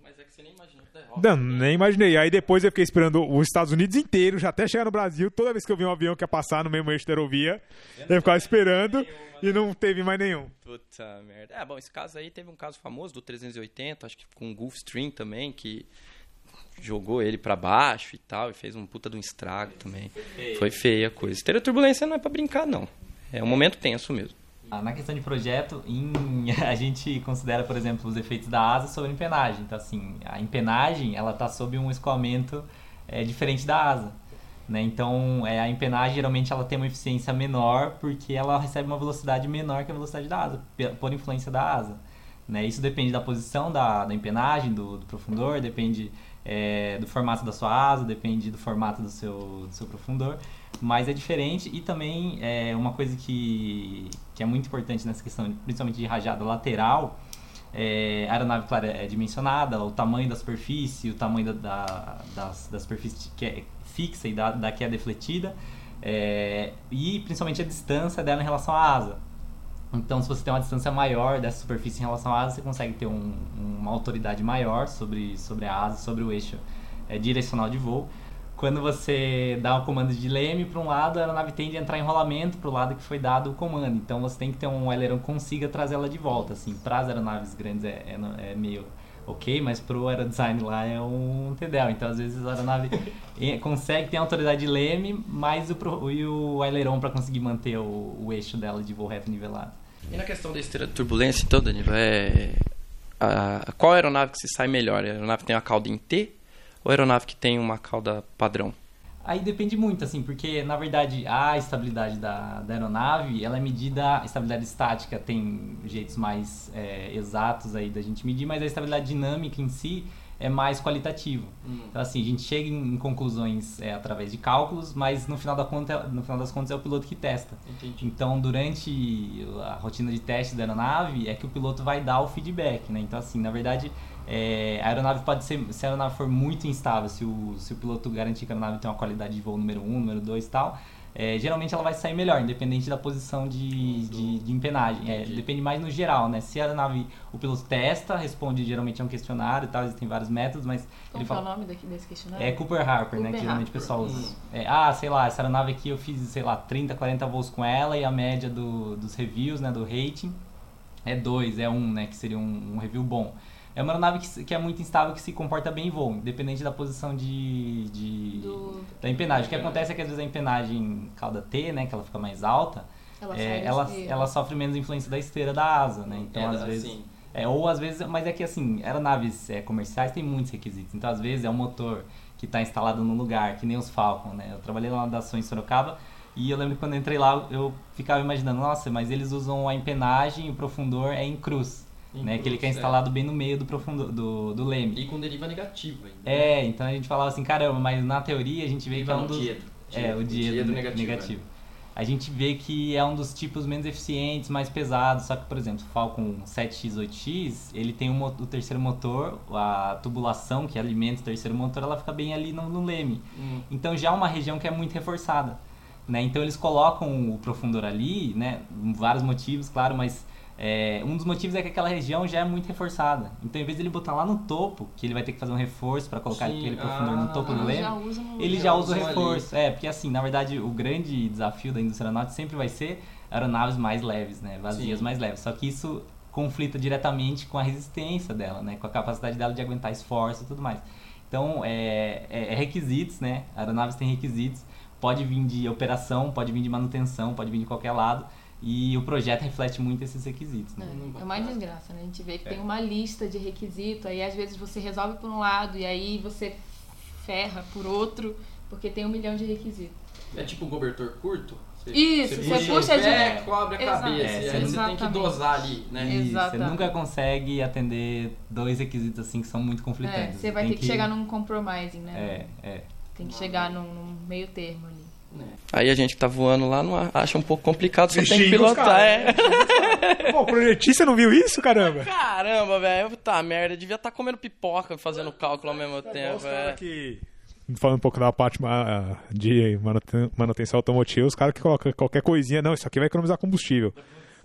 Mas é que você nem imagina.
Não, nem imaginei. Aí depois eu fiquei esperando os Estados Unidos inteiro, já até chegar no Brasil. Toda vez que eu vi um avião que ia passar no mesmo eixo da aerovia, eu ficava esperando e não teve mais nenhum.
Puta merda. É, bom, esse caso aí teve um caso famoso do 380, acho que com o Gulfstream também, que jogou ele pra baixo e tal, e fez um puta de um estrago também. Foi feia a coisa. Ter turbulência não é pra brincar, não. É um momento tenso mesmo.
Ah, na questão de projeto, em- a gente considera, por exemplo, os efeitos da asa sobre a empenagem. Então, assim, a empenagem, ela está sob um escoamento é, diferente da asa. Né? Então, é, a empenagem, geralmente, ela tem uma eficiência menor porque ela recebe uma velocidade menor que a velocidade da asa, por influência da asa. Né? Isso depende da posição da, da empenagem, do, do profundor, depende é, do formato da sua asa, depende do formato do seu, do seu profundor, mas é diferente e também é uma coisa que, que é muito importante nessa questão, principalmente de rajada lateral, é, a aeronave, claro, é dimensionada, o tamanho da superfície, o tamanho da, da, das, da superfície que é fixa e da, da que é defletida, é, e principalmente a distância dela em relação à asa. Então, se você tem uma distância maior dessa superfície em relação à asa, você consegue ter um- uma autoridade maior sobre, sobre a asa, sobre o eixo é, direcional de voo. Quando você dá o comando de leme para um lado, a aeronave tende a entrar em rolamento para o lado que foi dado o comando. Então, você tem que ter um aileron que consiga trazê-la de volta. Assim, para as aeronaves grandes é, é é meio ok, mas para o aerodesign lá é um TDL. Então, às vezes, a aeronave consegue ter a autoridade de leme, mas o, pro- e o aileron para conseguir manter o, o eixo dela de voo reto nivelado.
E na questão da esteira de turbulência, então, Danilo, é... A, qual aeronave que se sai melhor? A aeronave tem uma cauda em T ou aeronave que tem uma cauda padrão?
Aí depende muito, assim, porque na verdade a estabilidade da, da aeronave, ela é medida, a estabilidade estática tem jeitos mais é, exatos aí da gente medir, mas a estabilidade dinâmica em si é mais qualitativo.
Hum.
Então assim, a gente chega em, em conclusões é, através de cálculos, mas no final, da conta, no final das contas é o piloto que testa.
Entendi.
Então, durante a rotina de teste da aeronave, é que o piloto vai dar o feedback, né? Então, assim, na verdade, é, a aeronave pode ser, se a aeronave for muito instável, se o, se o piloto garantir que a aeronave tem uma qualidade de voo número 1, um, número 2 e tal, é, geralmente ela vai sair melhor, independente da posição de, de, de empenagem. É, depende mais no geral, né? Se a aeronave, o piloto testa, responde geralmente a um questionário e tal, existem vários métodos, mas
Como
ele
que é o
fala...
nome daqui desse questionário?
É Cooper Harper, né?
Cooper
Que geralmente o pessoal usa. É, ah, sei lá, essa aeronave aqui eu fiz, sei lá, 30, 40 voos com ela e a média do, dos reviews, né? Do rating é 2, é 1, um, né? Que seria um, um review bom. É uma aeronave que, que é muito instável, que se comporta bem em voo, independente da posição de, de
Do-
da empenagem. O que acontece é que às vezes a empenagem cauda T, né? Que ela fica mais alta,
Ela,
é, ela, ela sofre menos influência da esteira da asa, né? Então,
É,
às vezes...
assim,
É, ou às vezes, mas é que assim, aeronaves é, comerciais tem muitos requisitos. Então, às vezes, é um motor que está instalado num lugar, que nem os Falcon, né? Eu trabalhei lá na Dação em Sorocaba e eu lembro que quando eu entrei lá, eu ficava imaginando, nossa, mas eles usam a empenagem e o profundor é em cruz, Né? que ele
cruz,
que é
é.
instalado bem no meio do profundor, do, do leme.
E com deriva negativa ainda.
É, então a gente falava assim, caramba, mas na teoria a gente vê que é
Deriva
um dos...
diedo.
É, o diedo, ne-
negativo.
negativo. A gente vê que é um dos tipos menos eficientes, mais pesados. Só que, por exemplo, o Falcon 7X, 8X, ele tem o, mo- o terceiro motor, a tubulação que alimenta o terceiro motor, ela fica bem ali no, no leme.
Hum.
Então já é uma região que é muito reforçada. Né? Então eles colocam o profundor ali, né? Vários motivos, claro, mas é, um dos motivos é que aquela região já é muito reforçada. Então, em vez de ele botar lá no topo, que ele vai ter que fazer um reforço para colocar
Sim,
aquele profundor
ah,
no topo do
Ela
leme, ele
Já
usa o
usam ali.
reforço. É, porque assim, na verdade, o grande desafio da indústria aeronáutica sempre vai ser aeronaves mais leves, né? Vazias
Sim.
mais leves. Só que isso conflita diretamente com a resistência dela, né? Com a capacidade dela de aguentar esforço e tudo mais. Então, é, é- é requisitos, né? Aeronaves têm requisitos. Pode vir de operação, pode vir de manutenção, pode vir de qualquer lado. E o projeto reflete muito esses requisitos, né?
É, é uma desgraça, né? A gente vê que
É.
tem uma lista de requisitos, aí às vezes você resolve por um lado e aí você ferra por outro, porque tem um milhão de requisitos.
É tipo um cobertor curto? Você,
Isso, você
puxa,
de-
pé, cobre a
Exato.
cabeça.
É,
e aí
você
você tem que dosar ali, né?
Isso.
Você nunca consegue atender dois requisitos assim que são muito
É,
conflitantes.
você vai
Tem
ter que, chegar num compromising, né?
É, é.
Tem que chegar num, num meio termo ali.
Aí a gente que tá voando lá não a- acha um pouco complicado, só tem que
os
pilotar, é.
Pô, o projetista não viu isso, caramba?
Caramba, velho. Tá, merda. Devia estar comendo pipoca, fazendo cálculo ao mesmo tempo,
Os caras
é.
que... Falando um pouco da parte de manuten- manutenção automotiva, os caras que colocam qualquer coisinha, não, isso aqui vai economizar combustível.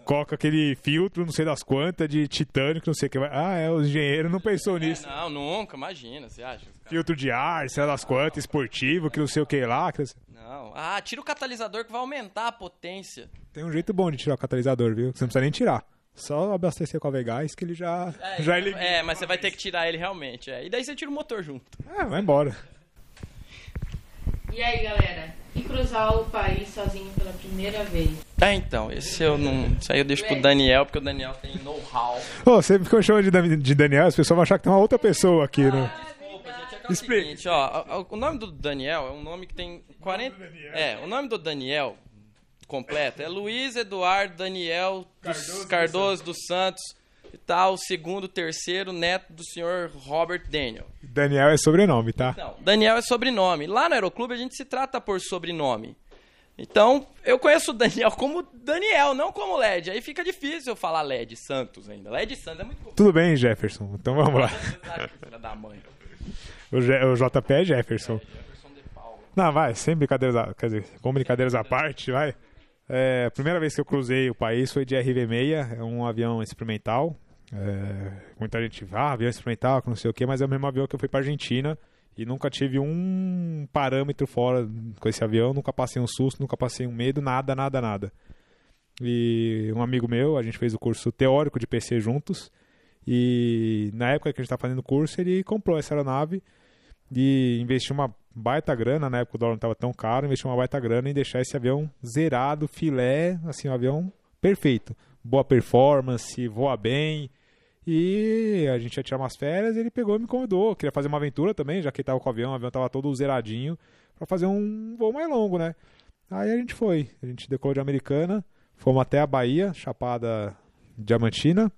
Coloca aquele filtro, não sei das quantas, de titânio, que não sei o que vai. Ah, é, o engenheiro não pensou nisso.
Não, nunca, imagina, você acha?
Filtro de ar, sei lá das quantas, esportivo, que não sei o que lá. que não.
Ah, tira o catalisador que vai aumentar a potência.
Tem um jeito bom de tirar o catalisador, viu? Que você não precisa nem tirar. Só abastecer com a Vegás que ele já, já elimina.
É, mas você vai ter que tirar ele realmente. É. E daí você tira o motor junto.
É, vai embora.
E aí, galera? E cruzar o país sozinho pela primeira vez?
É, então, esse eu não. Isso aí eu deixo pro Daniel, porque o Daniel tem know-how.
Ô, você ficou chamando de, Dan- de Daniel, as pessoas vão achar que tem uma outra pessoa aqui, né?
É o seguinte, ó, o- nome do Daniel é um nome que tem 40... É, o nome do Daniel completo é Luiz Eduardo Daniel dos Cardoso, dos Santos e tal, segundo, terceiro neto do senhor Robert Daniel.
Daniel é sobrenome, tá?
Não, Daniel é sobrenome. Lá no Aeroclube a gente se trata por sobrenome. Então, eu conheço o Daniel como Daniel, não como LED. Aí fica difícil eu falar LED Santos ainda. LED Santos é muito
Tudo bem, Jefferson. Então vamos lá.
filha da mãe.
O, Ge- o JP é Jefferson. Não, vai, sem brincadeiras, a- quer dizer, com brincadeiras à parte, vai. É, a primeira vez que eu cruzei o país foi de RV-6, é um avião experimental. É, muita gente, ah, avião experimental, não sei o que, mas é o mesmo avião que eu fui pra Argentina e nunca tive um parâmetro fora com esse avião, nunca passei um susto, nunca passei um medo, nada, nada, nada. E um amigo meu, a gente fez o curso teórico de PC juntos, e na época que a gente estava fazendo o curso, ele comprou essa aeronave e investiu uma baita grana, na época o dólar não estava tão caro, investiu uma baita grana em deixar esse avião zerado, filé, assim, um avião perfeito. Boa performance, voa bem. E a gente ia tirar umas férias, ele pegou e me convidou. Queria fazer uma aventura também, já que ele tava com o avião, o avião tava todo zeradinho. pra fazer um voo mais longo, né? Aí a gente foi. A gente decolou de Americana, fomos até a Bahia, Chapada Diamantina.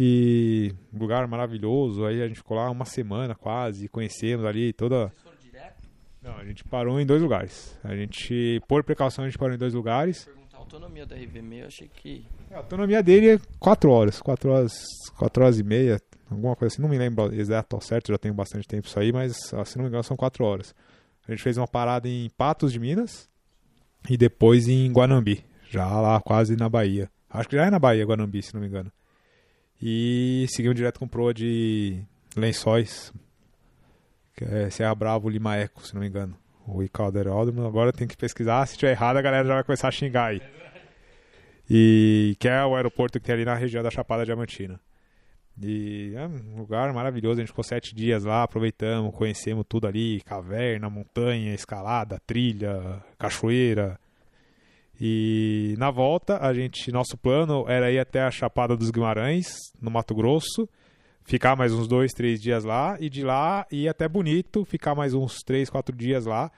E um lugar maravilhoso. Aí a gente ficou lá uma semana quase, conhecemos ali toda. Não, a gente parou em dois lugares. A gente, por precaução, a gente parou em dois lugares.
Perguntar a autonomia da RV6, eu achei que.
A autonomia dele é 4 horas, 4 horas, 4 horas e meia, alguma coisa assim. Não me lembro exato ao certo, já tenho bastante tempo isso aí, mas se não me engano são 4 horas. A gente fez uma parada em Patos de Minas e depois em Guanambi, já lá quase na Bahia. Acho que já é na Bahia, Guanambi, se não me engano. E seguimos direto com proa de Lençóis, que é Serra Bravo, Lima Eco, se não me engano. O Icalderódromo, agora tem que pesquisar, se tiver errado a galera já vai começar a xingar aí. E que é o aeroporto que tem ali na região da Chapada Diamantina. E é um lugar maravilhoso, a gente ficou sete dias lá, aproveitamos, conhecemos tudo ali, caverna, montanha, escalada, trilha, cachoeira. E na volta, a gente, nosso plano era ir até a Chapada dos Guimarães, no Mato Grosso, ficar mais uns dois, três dias lá, e de lá ir até Bonito, ficar mais uns três, quatro dias lá.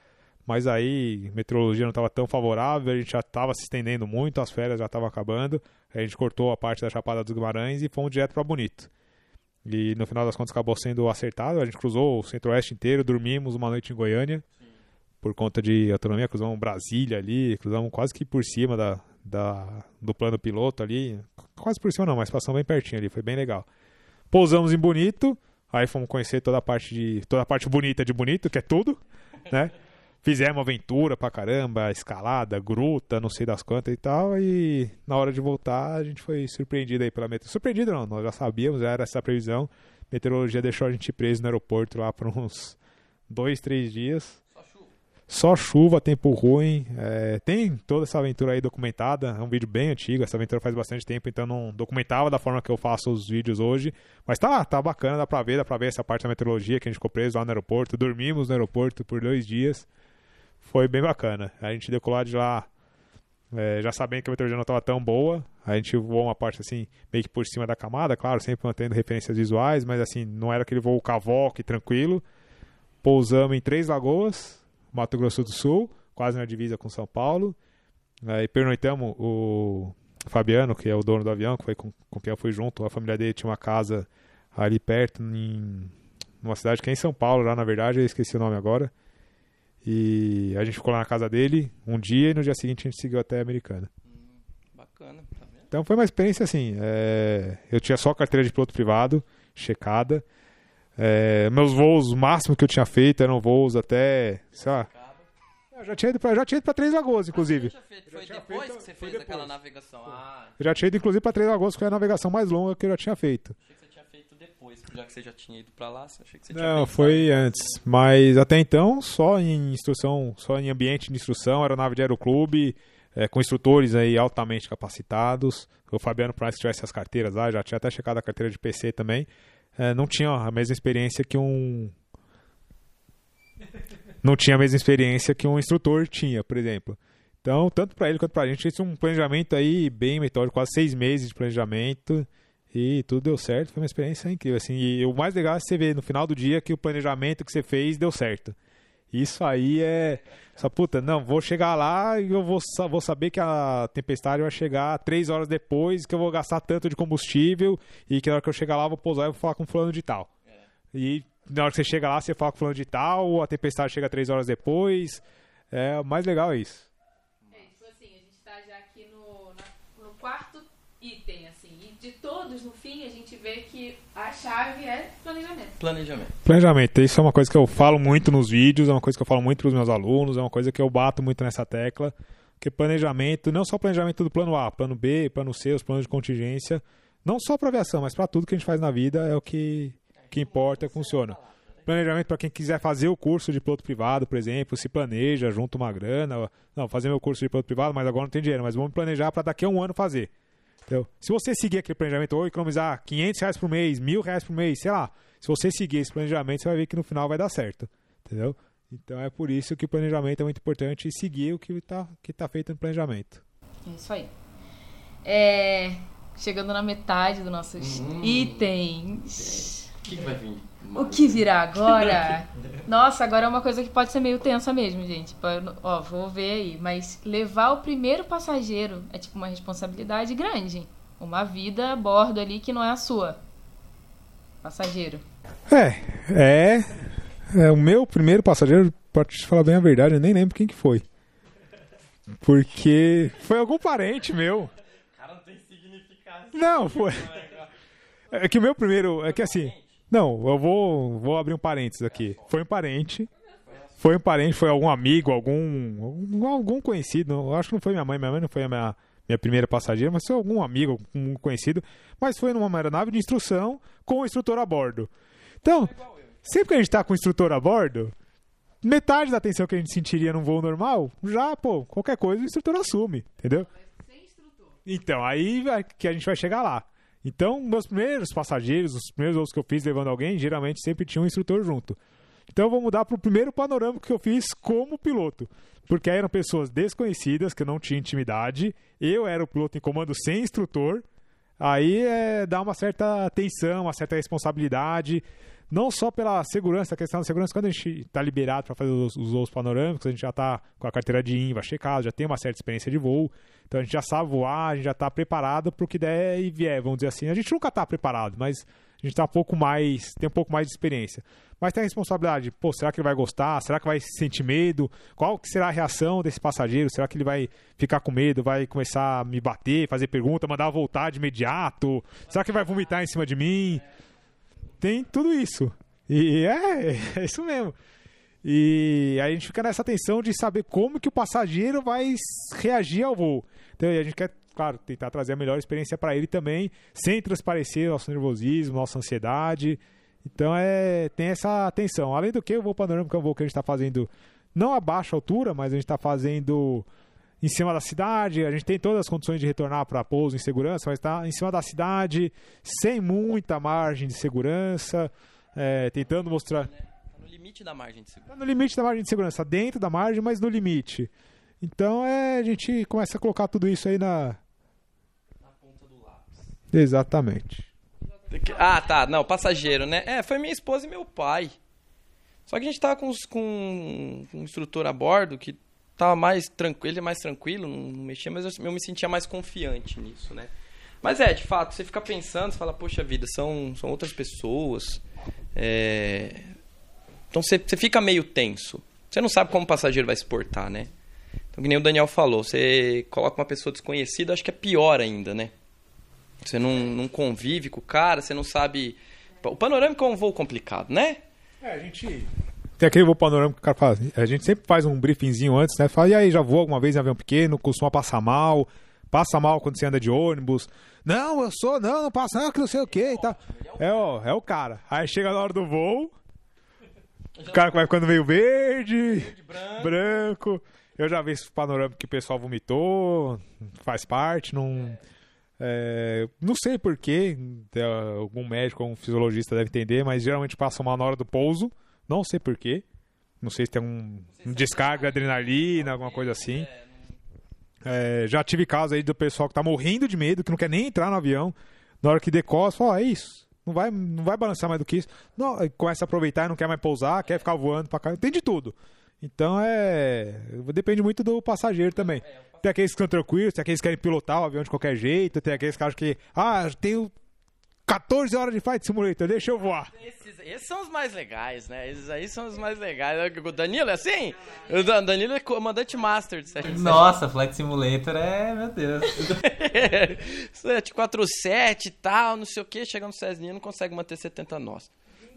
Mas aí meteorologia não estava tão favorável, a gente já estava se estendendo muito, as férias já estavam acabando. A gente cortou a parte da Chapada dos Guimarães e fomos direto para Bonito. E no final das contas acabou sendo acertado. A gente cruzou o centro-oeste inteiro, dormimos uma noite em Goiânia por conta de autonomia. Cruzamos Brasília ali, cruzamos quase que por cima da, da, do plano piloto ali. Quase por cima não, mas passamos bem pertinho ali, foi bem legal. Pousamos em Bonito, aí fomos conhecer toda a parte de toda a parte bonita de Bonito, que é tudo, né? Fizemos aventura pra caramba, escalada, gruta, não sei das quantas e tal. E na hora de voltar, a gente foi surpreendido aí pela meteorologia. Surpreendido não, nós já sabíamos, era essa previsão. A meteorologia deixou a gente preso no aeroporto lá por uns dois, três dias.
Só chuva.
Tempo ruim. É, tem toda essa aventura aí documentada. É um vídeo bem antigo. Essa aventura faz bastante tempo, então não documentava da forma que eu faço os vídeos hoje. Mas tá, tá bacana, dá pra ver, dá pra ver essa parte da meteorologia que a gente ficou preso lá no aeroporto. Dormimos no aeroporto por dois dias. Foi bem bacana. A gente decolou de lá é, já sabendo que a meteorologia não estava tão boa. A gente voou uma parte assim, meio que por cima da camada, claro, sempre mantendo referências visuais, mas assim, não era aquele voo cavoque tranquilo. Pousamos em Três Lagoas, Mato Grosso do Sul, quase na divisa com São Paulo. Aí pernoitamos o Fabiano, que é o dono do avião, que foi com, com quem eu fui junto. A família dele tinha uma casa ali perto, em uma cidade que é em São Paulo, lá na verdade, eu esqueci o nome agora. E a gente ficou lá na casa dele um dia e no dia seguinte a gente seguiu até a Americana.
Bacana, tá vendo?
Então foi uma experiência assim. é, Eu tinha só carteira de piloto privado, checada. É, Meus voos, o máximo que eu tinha feito eram voos até, sei lá. Eu já tinha ido pra, já tinha ido pra Três Lagoas, inclusive.
Você já feito- Foi
tinha
depois
feito-
que você fez aquela navegação? Ah,
Eu já tinha ido, inclusive, pra Três Lagoas, que foi a navegação mais longa que eu já tinha feito.
achei que você tinha feito depois. Já que você já tinha ido pra lá, achei que você tinha
Não,
feito
foi antes. Mas até então, só em instrução, só em ambiente de instrução, aeronave de aeroclube, é, com instrutores aí altamente capacitados. O Fabiano, por mais que tivesse as carteiras lá, já tinha até checado a carteira de PC também. É, não tinha a mesma experiência que um. Não tinha a mesma experiência que um instrutor tinha, por exemplo. Então, tanto para ele quanto para a gente, fez um planejamento aí bem metódico, quase seis meses de planejamento. E tudo deu certo, foi uma experiência incrível. Assim, e o mais legal é você ver no final do dia que o planejamento que você fez deu certo. Isso aí é. Essa puta, não, vou chegar lá e eu vou, vou saber que a tempestade vai chegar três horas depois, que eu vou gastar tanto de combustível e que na hora que eu chegar lá eu vou pousar e vou falar com fulano de tal. E na hora que você chega lá, você fala com fulano de tal, a tempestade chega três horas depois. É, o mais legal é isso.
É isso, assim, a gente tá já aqui no, no quarto item, assim. De todos, no fim, a gente vê que a chave é planejamento.
Planejamento.
Planejamento, isso é uma coisa que eu falo muito nos vídeos, é uma coisa que eu falo muito para os meus alunos, é uma coisa que eu bato muito nessa tecla. Que planejamento, não só planejamento do plano A, plano B, plano C, os planos de contingência, não só para aviação, mas para tudo que a gente faz na vida é o que, que importa e funciona. Planejamento para quem quiser fazer o curso de piloto privado, por exemplo, se planeja, junta uma grana. Não, fazer meu curso de piloto privado, mas agora não tem dinheiro, mas vamos planejar para daqui a um ano fazer. Entendeu? Se você seguir aquele planejamento ou economizar 500 reais por mês, mil reais por mês, sei lá, se você seguir esse planejamento, você vai ver que no final vai dar certo. Entendeu? Então é por isso que o planejamento é muito importante e seguir o que está que tá feito no planejamento.
É isso aí. É, chegando na metade dos nossos itens.
O que, que vai vir?
O que virá agora? Nossa, agora é uma coisa que pode ser meio tensa mesmo, gente. Ó, vou ver aí. Mas levar o primeiro passageiro é tipo uma responsabilidade grande. Uma vida a bordo ali que não é a sua. Passageiro.
É, é. É o meu primeiro passageiro, pra te falar bem a verdade, eu nem lembro quem que foi. Porque foi algum parente meu.
Cara, não tem significado.
Não, foi. É que o meu primeiro. É que assim. Não, eu vou, vou abrir um parênteses aqui. Foi um parente. Foi um parente, foi algum amigo, algum. algum- algum conhecido. Eu acho que não foi minha mãe. Minha mãe não foi a minha, minha primeira passageira, mas foi algum amigo, um conhecido. Mas foi numa aeronave de instrução com o instrutor a bordo. Então, sempre que a gente tá com o instrutor a bordo, metade da atenção que a gente sentiria num voo normal, já, pô, qualquer coisa o instrutor assume, entendeu? Então, aí que a gente vai chegar lá. Então, meus primeiros passageiros, os primeiros voos que eu fiz levando alguém, geralmente sempre tinha um instrutor junto. Então, eu vou mudar para o primeiro panorama que eu fiz como piloto. Porque eram pessoas desconhecidas, que eu não tinha intimidade. Eu era o piloto em comando sem instrutor. Aí é, dá uma certa tensão, uma certa responsabilidade. Não só pela segurança, a questão da segurança, quando a gente está liberado para fazer os, os voos panorâmicos, a gente já está com a carteira de INVA checada, já tem uma certa experiência de voo, então a gente já sabe voar, a gente já está preparado para o que der e vier, vamos dizer assim. A gente nunca está preparado, mas a gente tá um pouco mais, tem um pouco mais de experiência. Mas tem a responsabilidade, pô, será que ele vai gostar? Será que vai sentir medo? Qual que será a reação desse passageiro? Será que ele vai ficar com medo, vai começar a me bater, fazer pergunta, mandar voltar de imediato? Será que vai vomitar em cima de mim? Tem tudo isso. E é, é isso mesmo. E a gente fica nessa tensão de saber como que o passageiro vai reagir ao voo. Então a gente quer, claro, tentar trazer a melhor experiência para ele também, sem transparecer nosso nervosismo, nossa ansiedade. Então é tem essa tensão. Além do que, o voo panorâmico é um voo que a gente está fazendo não a baixa altura, mas a gente está fazendo em cima da cidade. A gente tem todas as condições de retornar para pouso em segurança, mas está em cima da cidade, sem muita margem de segurança, é, tentando mostrar.
Tá no limite da margem de segurança.
Tá no limite da margem de segurança, dentro da margem, mas no limite. Então é, a gente começa a colocar tudo isso aí na.
Na ponta do lápis.
Exatamente.
Ah, tá. Não, passageiro, né? É, foi minha esposa e meu pai. Só que a gente tava com, com um instrutor a bordo que tava mais tranquilo, é mais tranquilo, não, não mexia, mas eu, eu me sentia mais confiante nisso, né? Mas é, de fato, você fica pensando, você fala, poxa vida, são, são outras pessoas. é, Então você, você fica meio tenso. Você não sabe como o passageiro vai se portar, né? Então, que nem o Daniel falou, você coloca uma pessoa desconhecida, acho que é pior ainda, né? Você não, não convive com o cara, você não sabe. O panorâmico é um voo complicado, né?
É, a gente. Tem aquele voo panorâmico que o cara fala. A gente sempre faz um briefingzinho antes, né? Fala, e aí, já voou alguma vez em avião pequeno? Costuma passar mal? Passa mal quando você anda de ônibus? Não, eu sou, não, não passa, não, que não sei o que e tal. É, ó, é o cara. Aí chega na hora do voo, o cara vai ficando meio verde, branco. Eu já vi esse panorâmico que o pessoal vomitou, faz parte, não. É, não sei porquê, algum médico, algum fisiologista deve entender, mas geralmente passa mal na hora do pouso. Não sei porquê. Não sei se tem um, um descarga de adrenalina, alguma coisa assim. É, já tive casos aí do pessoal que tá morrendo de medo, que não quer nem entrar no avião. Na hora que decola, fala, ó, é isso. Não vai, não vai balançar mais do que isso. Não, começa a aproveitar e não quer mais pousar, quer ficar voando pra cá. Tem de tudo. Então é. Depende muito do passageiro também. Tem aqueles que são tranquilos, tem aqueles que querem pilotar o avião de qualquer jeito, tem aqueles que acham que. Ah, tenho 14 horas de Flight Simulator, deixa eu voar.
Esses, esses são os mais legais, né? Esses aí são os mais legais. O Danilo é assim? O Dan- Danilo é comandante master de 747.
Nossa, Flight Simulator é, meu Deus.
747 e tal, não sei o que, chega no Cessninha não consegue manter 70 nós.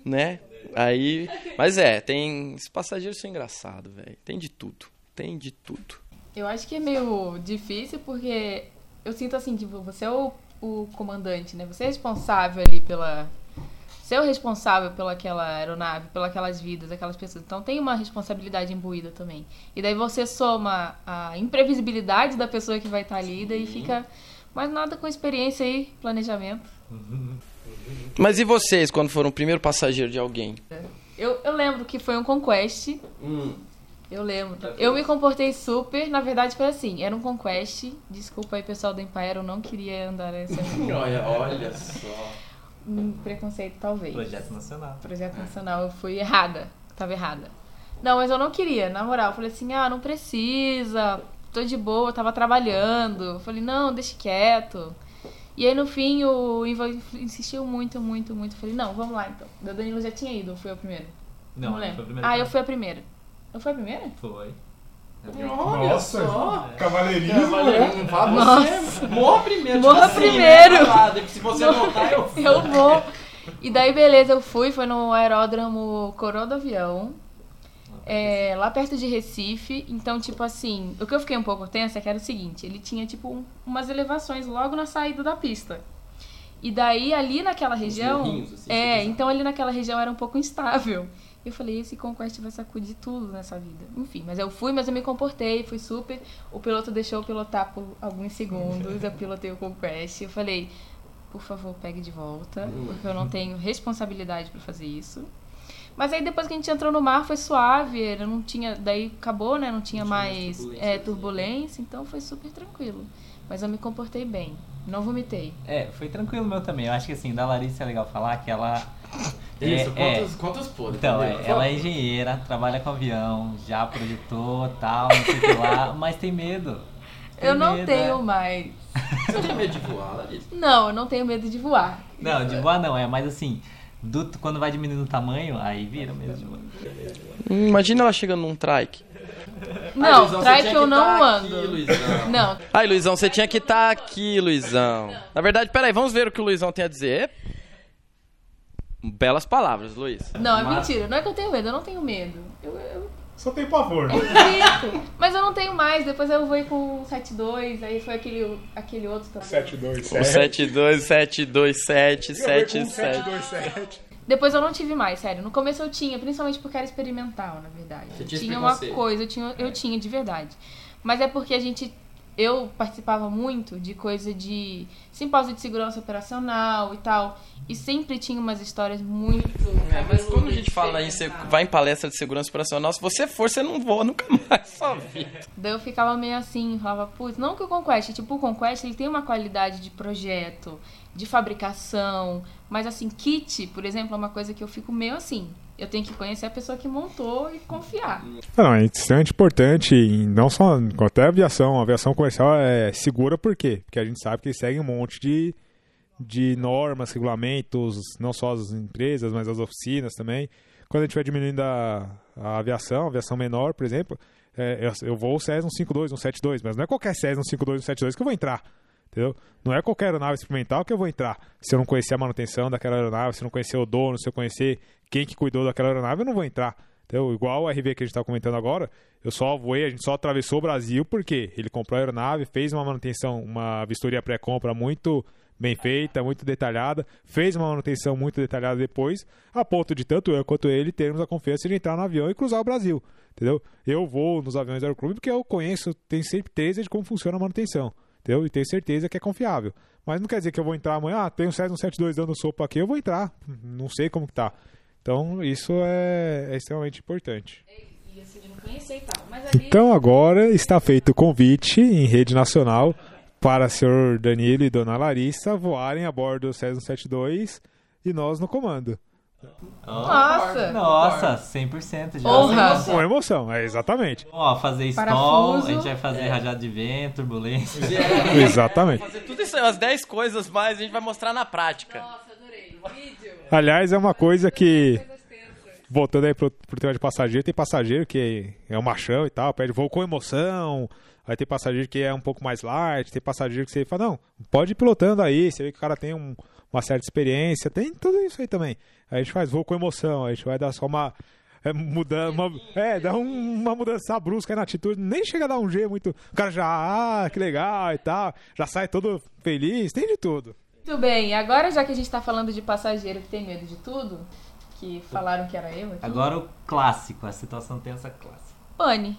Né? Aí. Mas é, tem. Esses passageiros são engraçados, velho. Tem de tudo. Tem de tudo.
Eu acho que é meio difícil porque eu sinto assim que você é o, o comandante, né? Você é responsável ali pela. Você é o responsável pelaquela aeronave, pelas vidas, aquelas pessoas. Então tem uma responsabilidade imbuída também. E daí você soma a imprevisibilidade da pessoa que vai estar ali, e daí fica mais nada com experiência e planejamento.
Mas e vocês, quando foram o primeiro passageiro de alguém?
Eu, eu lembro que foi um Conquest. Eu lembro. Eu me comportei super. Na verdade, foi assim: era um Conquest. Desculpa aí, pessoal do Empire, eu não queria andar nessa.
Olha, olha só.
Hum, Preconceito, talvez.
Projeto nacional.
Projeto Nacional, eu fui errada. Tava errada. Não, mas eu não queria, na moral. Eu falei assim, ah, não precisa. Tô de boa, eu tava trabalhando. Eu falei, não, deixa quieto. E aí, no fim, o Ivan insistiu muito, muito, muito. Eu falei, não, vamos lá, então. O Danilo já tinha ido, ou fui eu primeiro?
Não,
lembro.
foi a primeira
Ah, eu fui a primeira. Eu fui a primeira?
Foi.
Nossa, cavaleirismo.
Não vá
Nossa.
você. Morra primeiro.
Morra
tipo
primeiro.
Né, se você voltar, eu
Eu vou. E daí, beleza, eu fui, foi no aeródromo Coroa do Avião, é, lá perto de Recife. Então, tipo assim, o que eu fiquei um pouco tensa é que era o seguinte: ele tinha, tipo, um- umas elevações logo na saída da pista. E daí, ali naquela região.
morrinhos, assim,
é,
tipo,
então ali naquela região era um pouco instável. Eu falei, esse Conquest vai sacudir tudo nessa vida. Enfim, mas eu fui, mas eu me comportei, fui super. O piloto deixou eu pilotar por alguns segundos, eu pilotei o Conquest. Eu falei, por favor, pegue de volta, porque eu não tenho responsabilidade pra fazer isso. Mas aí depois que a gente entrou no mar foi suave, não tinha, daí acabou, né? Não tinha mais
turbulência,
é,
assim.
turbulência, então foi super tranquilo. Mas eu me comportei bem, não vomitei.
É, foi tranquilo meu também. Eu acho que assim, da Larissa é legal falar que ela.
Isso,
é,
quantos, quantos podres?
Então, é, ela é engenheira, trabalha com avião, já projetou tal, não sei o que lá, mas tem medo. Tem
eu não
medo,
tenho
é.
mais.
Você tem medo de voar, Larissa?
Não, eu não tenho medo de voar.
Não, de voar não, é, mas assim, do- quando vai diminuindo o tamanho, aí vira mesmo de voar.
Hum, Imagina ela chegando num trike.
Não,
Luizão, você
trike eu não
tá aqui,
ando.
Luizão.
Não,
Ai, Luizão, você tinha que estar aqui, Luizão. Na verdade, peraí, vamos ver o que o Luizão tem a dizer. Belas palavras, Luiz.
não, é
Mas-
mentira. Não é que eu tenho medo, eu não tenho medo. Eu, eu
Só tem pavor.
evito. Mas eu não tenho mais. Depois eu vou com o 72, aí foi aquele, aquele outro também.
727.
O 72, 727, 77.
727.
Depois eu não tive mais, sério. No começo eu tinha, principalmente porque era experimental, na verdade.
Você tinha esse
tinha uma coisa, eu tinha, eu tinha de verdade. Mas é porque a gente. Eu participava muito de coisa de simpósio de segurança operacional e tal. E sempre tinha umas histórias muito.
É, mas quando a gente fala em se- vai em palestra de segurança operacional, se você for, você não voa nunca mais vida.
Daí eu ficava meio assim, falava, putz, não que o Conquest, tipo, o Conquest ele tem uma qualidade de projeto, de fabricação, mas assim, kit, por exemplo, é uma coisa que eu fico meio assim. Eu tenho que conhecer a pessoa que montou e confiar.
Não, é extremamente importante, não só até a aviação. A aviação comercial é segura por quê? Porque a gente sabe que eles seguem um monte de, de normas, regulamentos, não só as empresas, mas as oficinas também. Quando a gente vai diminuindo a, a aviação, a aviação menor, por exemplo, é, eu, eu vou o Cessna 152, 172, mas não é qualquer Cessna 152, 172 que eu vou entrar. Entendeu? Não é qualquer aeronave experimental que eu vou entrar. Se eu não conhecer a manutenção daquela aeronave, se eu não conhecer o dono, se eu conhecer quem que cuidou daquela aeronave, eu não vou entrar. Entendeu? Igual o RV que a gente está comentando agora, eu só voei, a gente só atravessou o Brasil porque ele comprou a aeronave, fez uma manutenção, uma vistoria pré-compra muito bem feita, muito detalhada, fez uma manutenção muito detalhada depois, a ponto de tanto eu quanto ele termos a confiança de entrar no avião e cruzar o Brasil. Entendeu? Eu vou nos aviões do Aeroclube porque eu conheço, tenho certeza de como funciona a manutenção. Entendeu? E tenho certeza que é confiável. Mas não quer dizer que eu vou entrar amanhã, ah, tem um 772 dando sopa aqui, eu vou entrar. Não sei como que tá. Então, isso é, é extremamente importante.
E assim, e.
Então, agora está feito o convite em rede nacional para o senhor Danilo e dona Larissa voarem a bordo do Cessna 72 e nós no comando.
Nossa!
Nossa, 100% já.
Honra!
Com emoção, é exatamente.
Ó, fazer stall,
Parafuso.
a gente vai fazer rajada de vento, turbulência.
Exatamente.
Fazer tudo isso, as 10 coisas mais, a gente vai mostrar na prática.
Nossa.
Aliás, é uma coisa que. Voltando aí pro, pro tema de passageiro, tem passageiro que é um machão e tal, pede voo com emoção. Aí tem passageiro que é um pouco mais light, tem passageiro que você fala, não, pode ir pilotando aí, você vê que o cara tem um- uma certa experiência, tem tudo isso aí também. Aí a gente faz voo com emoção, aí a gente vai dar só uma. É, muda, uma, é, dá um- uma mudança brusca aí na atitude, nem chega a dar um G muito. O cara já, ah, que legal e tal, já sai todo feliz, tem de tudo.
Muito bem, agora já que a gente tá falando de passageiro que tem medo de tudo, que falaram que era eu aqui.
Agora o clássico, a situação tensa clássica.
Pane.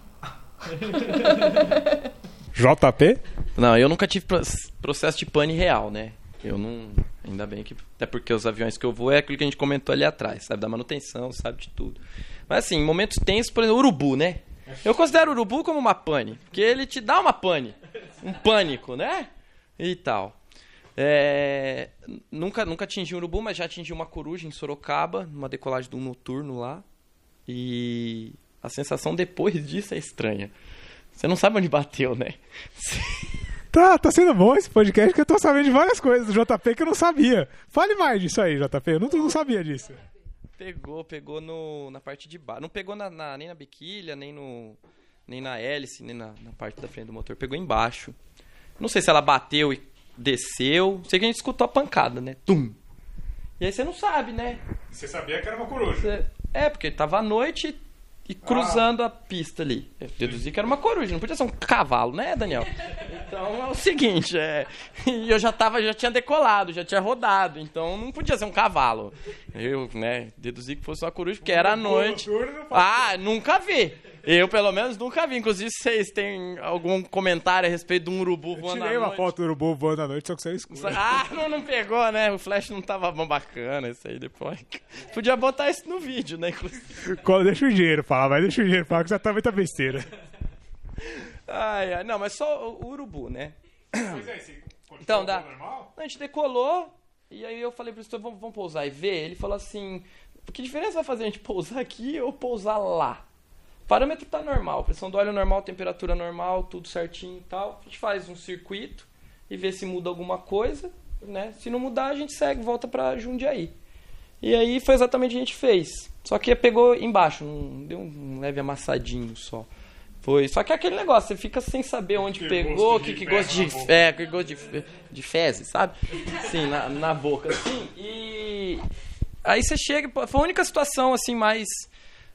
JP?
Não, eu nunca tive pro- processo de pane real, né? Eu não. Ainda bem que. Até porque os aviões que eu vou é aquilo que a gente comentou ali atrás, sabe? Da manutenção, sabe de tudo. Mas assim, em momentos tensos, por exemplo, urubu, né? Eu considero o urubu como uma pane. Porque ele te dá uma pane. Um pânico, né? E tal. É, nunca, nunca atingi um urubu, mas já atingi uma coruja em Sorocaba, numa decolagem de um noturno lá. E a sensação depois disso é estranha. Você não sabe onde bateu, né?
Tá, tá sendo bom esse podcast que eu tô sabendo de várias coisas do JP que eu não sabia. Fale mais disso aí, JP. Eu não, não sabia disso.
Pegou, pegou no, na parte de baixo. Não pegou na, na- nem na biquilha, nem no nem na hélice, nem na, na parte da frente do motor. Pegou embaixo. Não sei se ela bateu e desceu. Sei que a gente escutou a pancada, né? Tum! E aí você não sabe, né?
Você sabia que era uma coruja.
Você- É, porque tava à noite e cruzando a pista ali. Eu deduzi que era uma coruja, não podia ser um cavalo, né, Daniel? Então é o seguinte, é... e eu já tava, já tinha decolado, já tinha rodado, então não podia ser um cavalo. Eu, né, deduzi que fosse uma coruja, porque era à noite. Ah, nunca vi. Eu, pelo menos, nunca vi. Inclusive, vocês têm algum comentário a respeito de um urubu voando à
Tirei uma
noite?
foto do urubu voando à noite, só que saiu escuro.
Ah, não, não pegou, né? O flash não tava bom bacana, isso aí depois. Podia botar isso no vídeo, né? Inclusive.
Quando deixa o dinheiro falar, vai deixa o dinheiro falar que já tá muita besteira.
Ai, ai, não, mas só o urubu, né?
Pois é, você
Então, dá.
normal?
A gente decolou, e aí eu falei pro instrutor, vamos, vamos pousar e ver? Ele falou assim, que diferença vai fazer a gente pousar aqui ou pousar lá? O parâmetro tá normal, pressão do óleo normal, temperatura normal, tudo certinho e tal. A gente faz um circuito e vê se muda alguma coisa, né? Se não mudar, a gente segue, volta pra Jundiaí. E aí foi exatamente o que a gente fez. Só que pegou embaixo, não deu um leve amassadinho só. Foi. Só que é aquele negócio, você fica sem saber onde
Que
pegou, que,
de
que gosto de.
boca.
É, que gosto de, de fezes, sabe? Sim, na, na boca, assim. E. Aí você chega. Foi a única situação, assim, mais.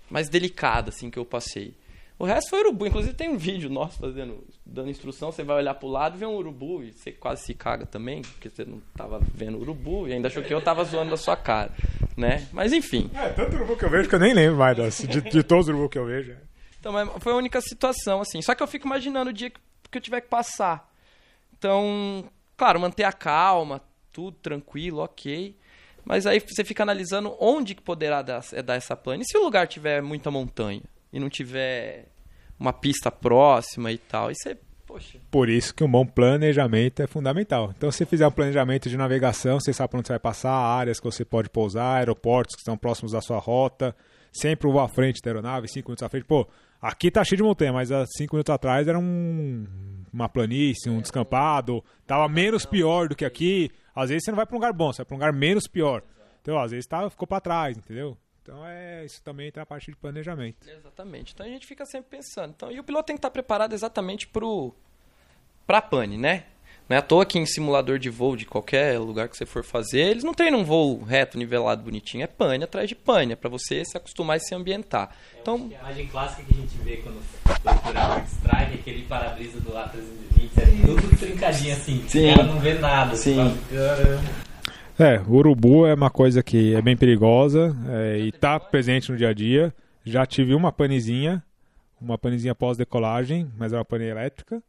Mais delicada, assim, que eu passei. O resto foi urubu. Inclusive tem um vídeo nosso fazendo, dando instrução. Você vai olhar pro lado e vê um urubu e você quase se caga também, porque você não tava vendo urubu e ainda achou que eu tava zoando da sua cara, né? Mas enfim.
É, tanto urubu que eu vejo que eu nem lembro mais das- de, de todos os urubus que eu vejo.
Então, mas foi a única situação, assim. Só que eu fico imaginando o dia que, que eu tiver que passar. Então, claro, manter a calma, tudo tranquilo, ok. Mas aí você fica analisando onde que poderá dar, é, dar essa plana. E se o lugar tiver muita montanha e não tiver uma pista próxima e tal, aí você, poxa,
Por isso que um bom planejamento é fundamental. Então, se você fizer um planejamento de navegação, você sabe onde você vai passar, áreas que você pode pousar, aeroportos que estão próximos da sua rota, sempre à frente da aeronave, cinco minutos à frente. Pô, aqui tá cheio de montanha, mas há cinco minutos atrás era um, uma planície, um descampado, tava menos pior do que aqui. Às vezes você não vai para um lugar bom, você vai para um lugar menos pior. Então, às vezes tá, ficou para trás, entendeu? Então, é, isso também entra na parte de planejamento.
Exatamente. Então a gente fica sempre pensando. Então, e o piloto tem que estar preparado exatamente pro pra pane, né? Não é à toa que em simulador de voo de qualquer lugar que você for fazer, eles não treinam um voo reto, nivelado, bonitinho. É pane atrás de pane, é pra você se acostumar e se ambientar. Então,
A imagem clássica que a gente vê quando procura World Strike, aquele para-brisa do A320, é tudo trincadinho assim.
Sim.
O cara não vê nada.
Sim.
É, o urubu é uma coisa que é bem perigosa é, e tá presente no dia a dia. Já tive uma panezinha, uma panezinha pós-decolagem, mas era uma pane elétrica.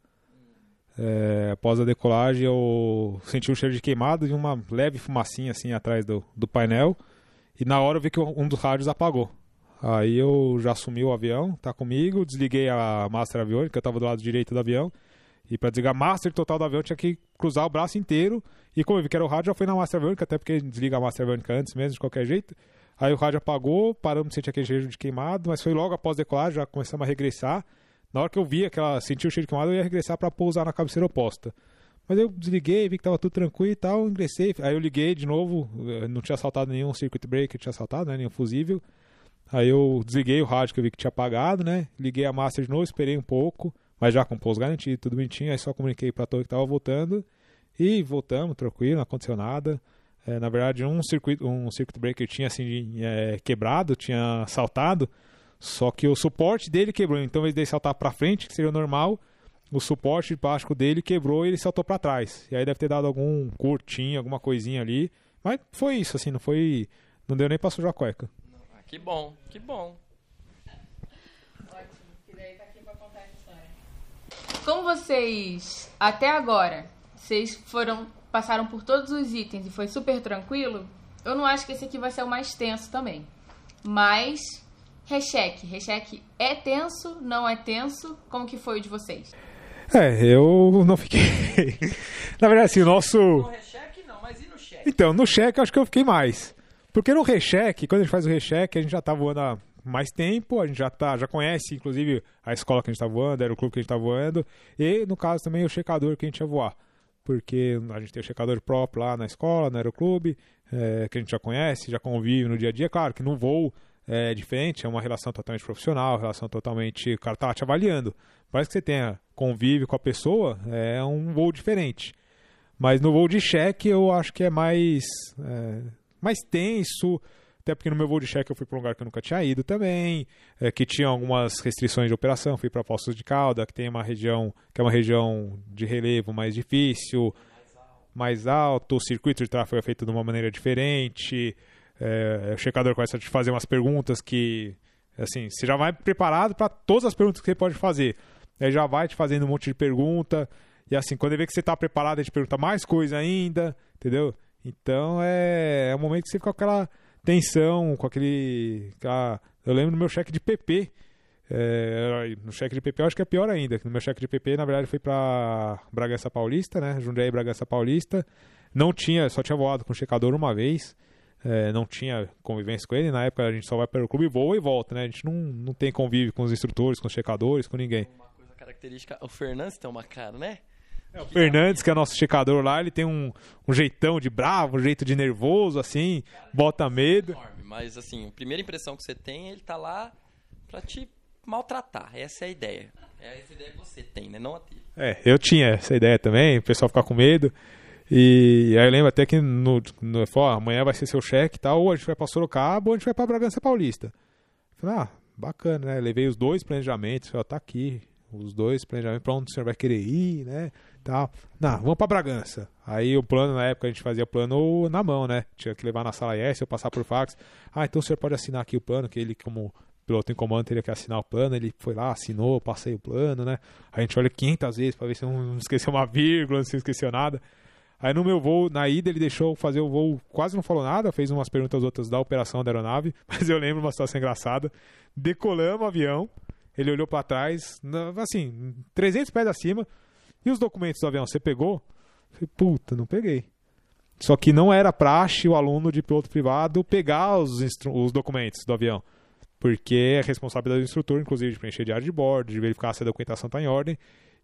É, após a decolagem eu senti um cheiro de queimado e uma leve fumacinha assim atrás do, do painel. E na hora eu vi que um dos rádios apagou. Aí eu já assumi o avião, tá comigo, desliguei a master aviônica, eu tava do lado direito do avião. E para desligar master total do avião, tinha que cruzar o braço inteiro. E como eu vi que era o rádio, já foi na master aviônica, até porque desliga a master aviônica antes mesmo, de qualquer jeito. Aí o rádio apagou, paramos de sentir aquele cheiro de queimado, mas foi logo após decolar, já começamos a regressar. Na hora que eu vi aquela, senti o cheiro de queimado, eu ia regressar para pousar na cabeceira oposta. Mas eu desliguei, vi que tava tudo tranquilo e tal, ingressei. Aí eu liguei de novo, eh, não tinha saltado nenhum circuit breaker, tinha saltado, né, nenhum fusível. Aí eu desliguei o rádio que eu vi que tinha apagado, né? Liguei a master de novo, esperei um pouco, mas já com pouso garantido, tudo bonitinho. Aí só comuniquei pra torre que tava voltando. E voltamos, tranquilo, não aconteceu nada. É, na verdade, um circuit, um circuit breaker tinha assim, é, quebrado, tinha saltado. Só que o suporte dele quebrou. Então, dele saltar pra frente, que seria normal, o suporte de plástico dele quebrou e ele saltou pra trás. E aí deve ter dado algum curtinho, alguma coisinha ali. Mas foi isso, assim, não foi. Não deu nem pra sujar a cueca.
ah, que bom, que bom.
Ótimo, que daí tá aqui pra contar essa história. Como vocês, até agora, vocês foram, passaram por todos os itens e foi super tranquilo, eu não acho que esse aqui vai ser o mais tenso também. Mas, recheque. Recheque é tenso, não é tenso? Como que foi o de vocês?
É, eu não fiquei. Na verdade, assim, o nosso.
No recheque não, mas e no cheque?
Então, no cheque eu acho que eu fiquei mais. Porque no recheque, quando a gente faz o recheque, a gente já tá voando há mais tempo, a gente já tá, já conhece, inclusive, a escola que a gente tá voando, era o clube que a gente tá voando, e no caso também o checador que a gente ia voar. Porque a gente tem o checador próprio lá na escola, no aeroclube, é, que a gente já conhece, já convive no dia a dia. Claro que no voo é diferente, é uma relação totalmente profissional, relação totalmente. O cara tá te avaliando. Parece que você tenha convive com a pessoa, é um voo diferente. Mas no voo de cheque eu acho que é mais, é, mais tenso, até porque no meu voo de cheque eu fui para um lugar que eu nunca tinha ido também, é, que tinha algumas restrições de operação, fui para Poços de Calda, que tem uma região que é uma região de relevo mais difícil, mais alto, o circuito de tráfego é feito de uma maneira diferente, é, o checador começa a te fazer umas perguntas que, assim, você já vai preparado para todas as perguntas que você pode fazer. Aí já vai te fazendo um monte de pergunta, e assim, quando ele vê que você está preparado, ele te pergunta mais coisa ainda, entendeu? Então é, é um momento que você fica com aquela tensão, com aquele. aquela- eu lembro no meu cheque de PP. é, no cheque de PP eu acho que é pior ainda. No meu cheque de PP, na verdade, foi para Bragança Paulista, né? Jundiaí Bragança Paulista. Não tinha, só tinha voado com o checador uma vez. É, não tinha convivência com ele. Na época a gente só vai para o clube, voa e volta, né? A gente não, não tem convívio com os instrutores, com os checadores, com ninguém.
Uma coisa característica, o Fernandes tem uma cara, né?
O Fernandes, que é nosso checador lá, ele tem um, um jeitão de bravo, um jeito de nervoso, assim, bota medo.
Mas assim, a primeira impressão que você tem, ele tá lá pra te maltratar. Essa é a ideia. É essa ideia que você tem, né? Não a dele.
É, eu tinha essa ideia também, o pessoal ficar com medo. E aí eu lembro até que no, no falou, amanhã vai ser seu cheque e tal, ou a gente vai pra Sorocaba ou a gente vai pra Bragança Paulista. Eu Falei, ah, bacana, né? Levei os dois planejamentos, falei, ó, tá aqui, os dois planejamentos, pra onde o senhor vai querer ir, né? Tal. Não, vamos pra Bragança. Aí o plano, na época, a gente fazia plano na mão, né? Tinha que levar na sala S ou passar por fax. Ah, então o senhor pode assinar aqui o plano, que ele, como piloto em comando, teria que assinar o plano. Ele foi lá, assinou, passei o plano, né? A gente olha 500 vezes pra ver se não esqueceu uma vírgula, se não esqueceu nada. Aí no meu voo, na ida, ele deixou fazer o voo, quase não falou nada, fez umas perguntas outras da operação da aeronave, mas eu lembro uma situação engraçada. Decolamos o avião, ele olhou pra trás, assim, 300 pés acima, e os documentos do avião, você pegou? Eu Falei, puta, não peguei. Só que não era praxe o aluno de piloto privado pegar os, os documentos do avião. Porque é responsabilidade do instrutor, inclusive, de preencher diário de bordo, de verificar se a documentação está em ordem.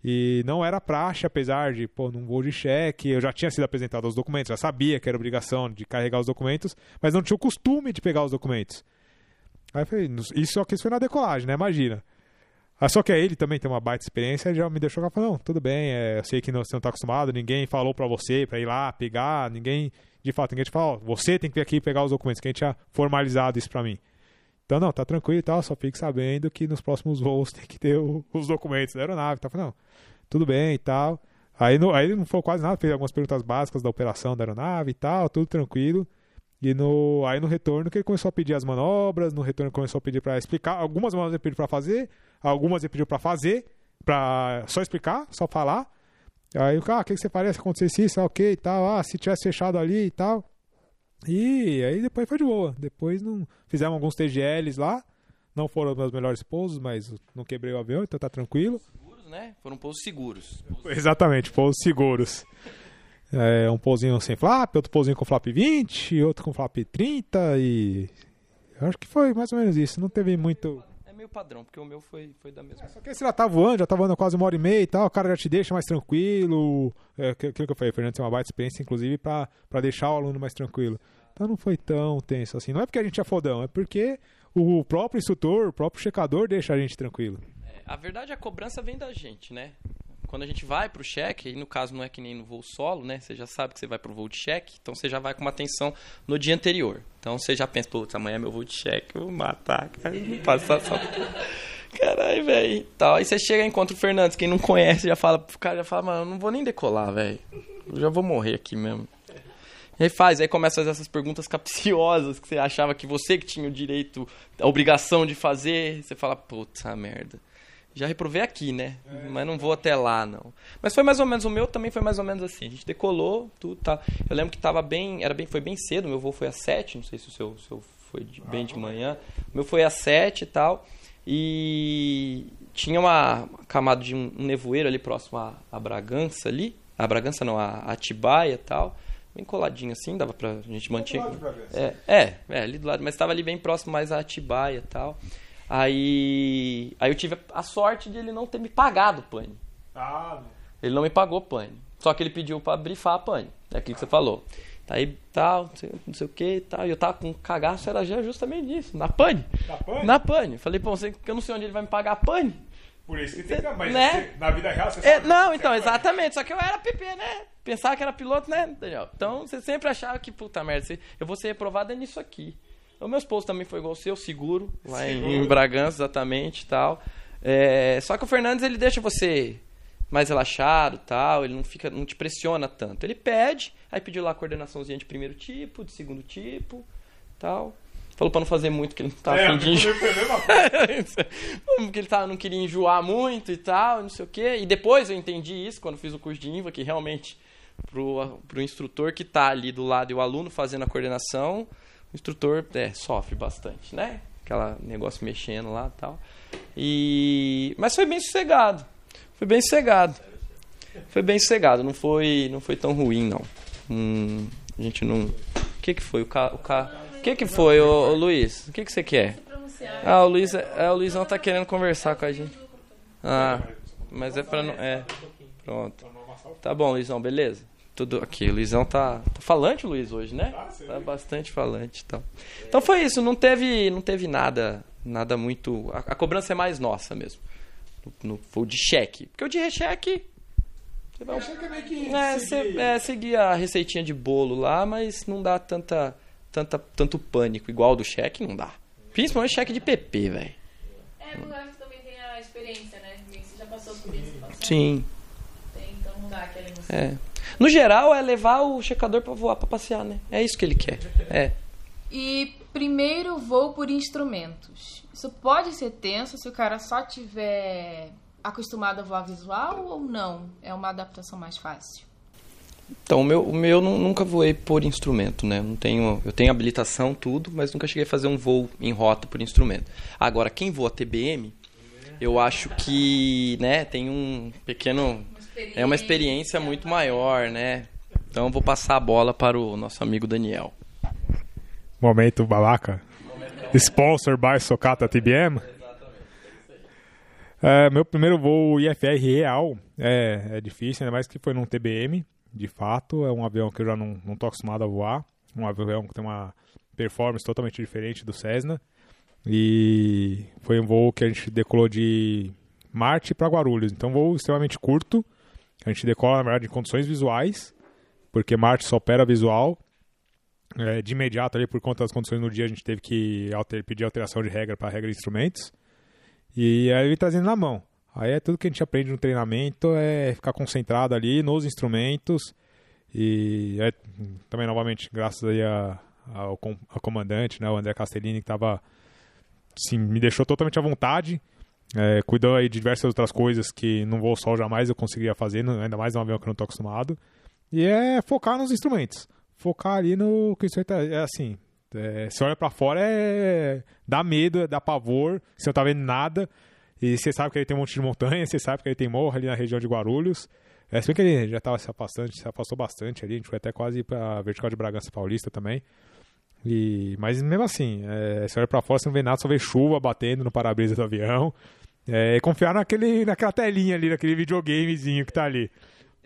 E não era praxe, apesar de, pô, num voo de cheque, eu já tinha sido apresentado os documentos, já sabia que era obrigação de carregar os documentos, mas não tinha o costume de pegar os documentos. Aí eu falei, isso só que isso foi na decolagem, né? Imagina. Ah, só que ele também tem uma baita experiência, já me deixou falando, não, tudo bem, é, eu sei que não, você não tá acostumado, ninguém falou pra você pra ir lá pegar, ninguém, de fato, ninguém te falou, você tem que vir aqui pegar os documentos, que a gente tinha formalizado isso pra mim. Então, não, tá tranquilo e tal, só fique sabendo que nos próximos voos tem que ter o- os documentos da aeronave. Tá? Falei, não, tudo bem e tal. Aí, no, aí não falou quase nada, fez algumas perguntas básicas da operação da aeronave e tal, tudo tranquilo. E no, aí no retorno que ele começou a pedir as manobras, no retorno começou a pedir pra explicar. Algumas manobras ele pediu pra fazer, algumas ele pediu pra fazer, pra só explicar, só falar. Aí o cara, ah, o que que você faria se acontecesse isso? Ah, ok e tal, ah, se tivesse fechado ali e tal. E aí depois foi de boa. Depois não fizemos alguns TGLs lá. Não foram os meus melhores pousos, mas não quebrei o avião, então tá tranquilo.
Seguros, né? Foram pousos seguros.
Exatamente, pousos seguros. É, um pousinho sem flap, outro pousinho com flap 20, outro com flap 30 e. Eu acho que foi mais ou menos isso. Não teve muito.
É meio padrão, porque o meu foi, foi da mesma.
Só que você já tá voando, já tá voando quase uma hora e meia e tal, o cara já te deixa mais tranquilo. É aquilo que eu falei, Fernando tem uma baita experiência, inclusive, pra deixar o aluno mais tranquilo. Então não foi tão tenso assim. Não é porque a gente é fodão, é porque o próprio instrutor, o próprio checador deixa a gente tranquilo.
É, a verdade, a cobrança vem da gente, né? Quando a gente vai pro cheque, e no caso não é que nem no voo solo, né? Você já sabe que você vai pro voo de cheque, então você já vai com uma atenção no dia anterior. Então você já pensa, putz, amanhã é meu voo de cheque, eu vou matar, cara, não passar só. Caralho, velho. Tal. Aí você chega e encontra o Fernandes, quem não conhece já fala, o cara já fala, mano, eu não vou nem decolar, velho. Eu já vou morrer aqui mesmo. Aí faz, aí começa a fazer essas perguntas capciosas que você achava que você que tinha o direito, a obrigação de fazer. Você fala, puta merda. Já reprovei aqui, né? Mas não vou até lá, não. Mas foi mais ou menos, o meu também foi mais ou menos assim. A gente decolou, tudo tá. Eu lembro que tava bem, era bem, foi bem cedo, meu voo foi às 7, não sei se o seu, seu foi de- bem de manhã. O meu foi às 7 e tal. E tinha uma camada de um, nevoeiro ali próximo à, à Bragança ali. A Bragança não, a a Atibaia e tal. Bem coladinho assim, dava pra a gente manter. É, é, é, ali do lado, mas estava ali bem próximo mais a Atibaia e tal. Aí, aí eu tive a sorte de ele não ter me pagado o pane.
Ah,
Ele não me pagou pane. Só que ele pediu pra brifar a pane. É aquilo que você falou. Aí tal, não sei, o que e tal. E eu tava com um cagaço, era já justamente nisso, na pane.
Na pane?
Na pane. Falei, pô, você, eu não sei onde ele vai me pagar a pane.
Por isso que tem que. Mas
Né?
na vida real você
É,
sabe.
não, então,
é
exatamente. Só que eu era PP, né? Pensava que era piloto, né, Daniel? Então você sempre achava que, puta merda, eu vou ser reprovado é nisso aqui. O meu esposo também foi igual o seu, seguro, lá em, em Bragança, exatamente e tal. É, só que o Fernandes, ele deixa você mais relaxado tal, ele não fica, não te pressiona tanto. Ele pede, aí pediu lá a coordenaçãozinha de primeiro tipo, de segundo tipo, tal. Falou pra não fazer muito, que ele não tava
É,
afim de enjoar. Porque ele tava, não queria enjoar muito e tal, não sei o quê. E depois eu entendi isso quando fiz o curso de INVA, que realmente pro, pro instrutor que tá ali do lado e o aluno fazendo a coordenação, o instrutor é, sofre bastante, né? Aquela negócio mexendo lá e tal. E... Mas foi bem sossegado. Foi bem sossegado. Foi bem sossegado, não foi, não foi tão ruim, não. Hum, a gente não... O que que foi? O ca... O, ca... o que que foi, ô, ô Luiz? O que que você quer? Ah, o Luiz, é, o Luizão tá querendo conversar com a gente. Ah, mas é pra não. É. Pronto. Tá bom, Luizão, beleza? Tudo aqui. O Luizão tá, tá falante, o Luiz, hoje, né? Tá bastante falante e tal. Então foi isso, não teve, não teve nada, nada muito. A, a cobrança é mais nossa mesmo. No, no, foi o de cheque. Porque o de recheque. Você vai
é meio que.
é,
seguir-
é, seguir a receitinha de bolo lá, mas não dá tanta, tanta, tanto pânico. Igual do cheque, não dá. Principalmente cheque de PP, velho.
É, porque eu acho que também tem a experiência, né? Você já passou por isso, passou?
Sim.
Tem, então não dá aquela emoção.
É. No geral, é levar o checador pra voar, pra passear, né? É isso que ele quer. É.
E primeiro voo por instrumentos. Isso pode ser tenso se o cara só tiver acostumado a voar visual ou não? É uma adaptação mais fácil.
Então, o meu, o meu nu- nunca voei por instrumento, né? Não tenho, eu tenho habilitação, tudo, mas nunca cheguei a fazer um voo em rota por instrumento. Agora, quem voa TBM, eu acho que, né, tem um pequeno... É uma experiência muito maior, né? Então, vou passar a bola para o nosso amigo Daniel.
Momento babaca. Sponsor by Socata TBM. É, meu primeiro voo IFR real é, é difícil, ainda mais que foi num TBM, de fato. É um avião que eu já não, não acostumado a voar. Um avião que tem uma performance totalmente diferente do Cessna. E foi um voo que a gente decolou de Marte para Guarulhos. Então, um voo extremamente curto. A gente decola, na verdade, em condições visuais, porque Marte só opera visual. É, de imediato, ali, por conta das condições no dia, a gente teve que alter- pedir alteração de regra para a regra de instrumentos. E aí ele trazendo na mão. Aí é tudo que a gente aprende no treinamento, é ficar concentrado ali nos instrumentos. E é, também, novamente, graças aí a- ao, com- ao comandante, né, o André Castellini, que estava assim, me deixou totalmente à vontade. É, cuidou aí de diversas outras coisas que no voo sol jamais eu conseguiria fazer, ainda mais num avião que eu não estou acostumado. E é focar nos instrumentos. Focar ali no que o instrumento é, é assim. É, você olha pra fora, é, dá medo, dá pavor, você não tá vendo nada. E você sabe que ele tem um monte de montanha, você sabe que ele tem morro ali na região de Guarulhos. É, se bem que ele já estava se afastando, se afastou bastante ali, a gente foi até quase pra Vertical de Bragança Paulista também. E, mas mesmo assim, é, você olha pra fora, você não vê nada, só vê chuva batendo no para-brisa do avião. É, confiar naquele, naquela telinha ali, naquele videogamezinho que tá ali.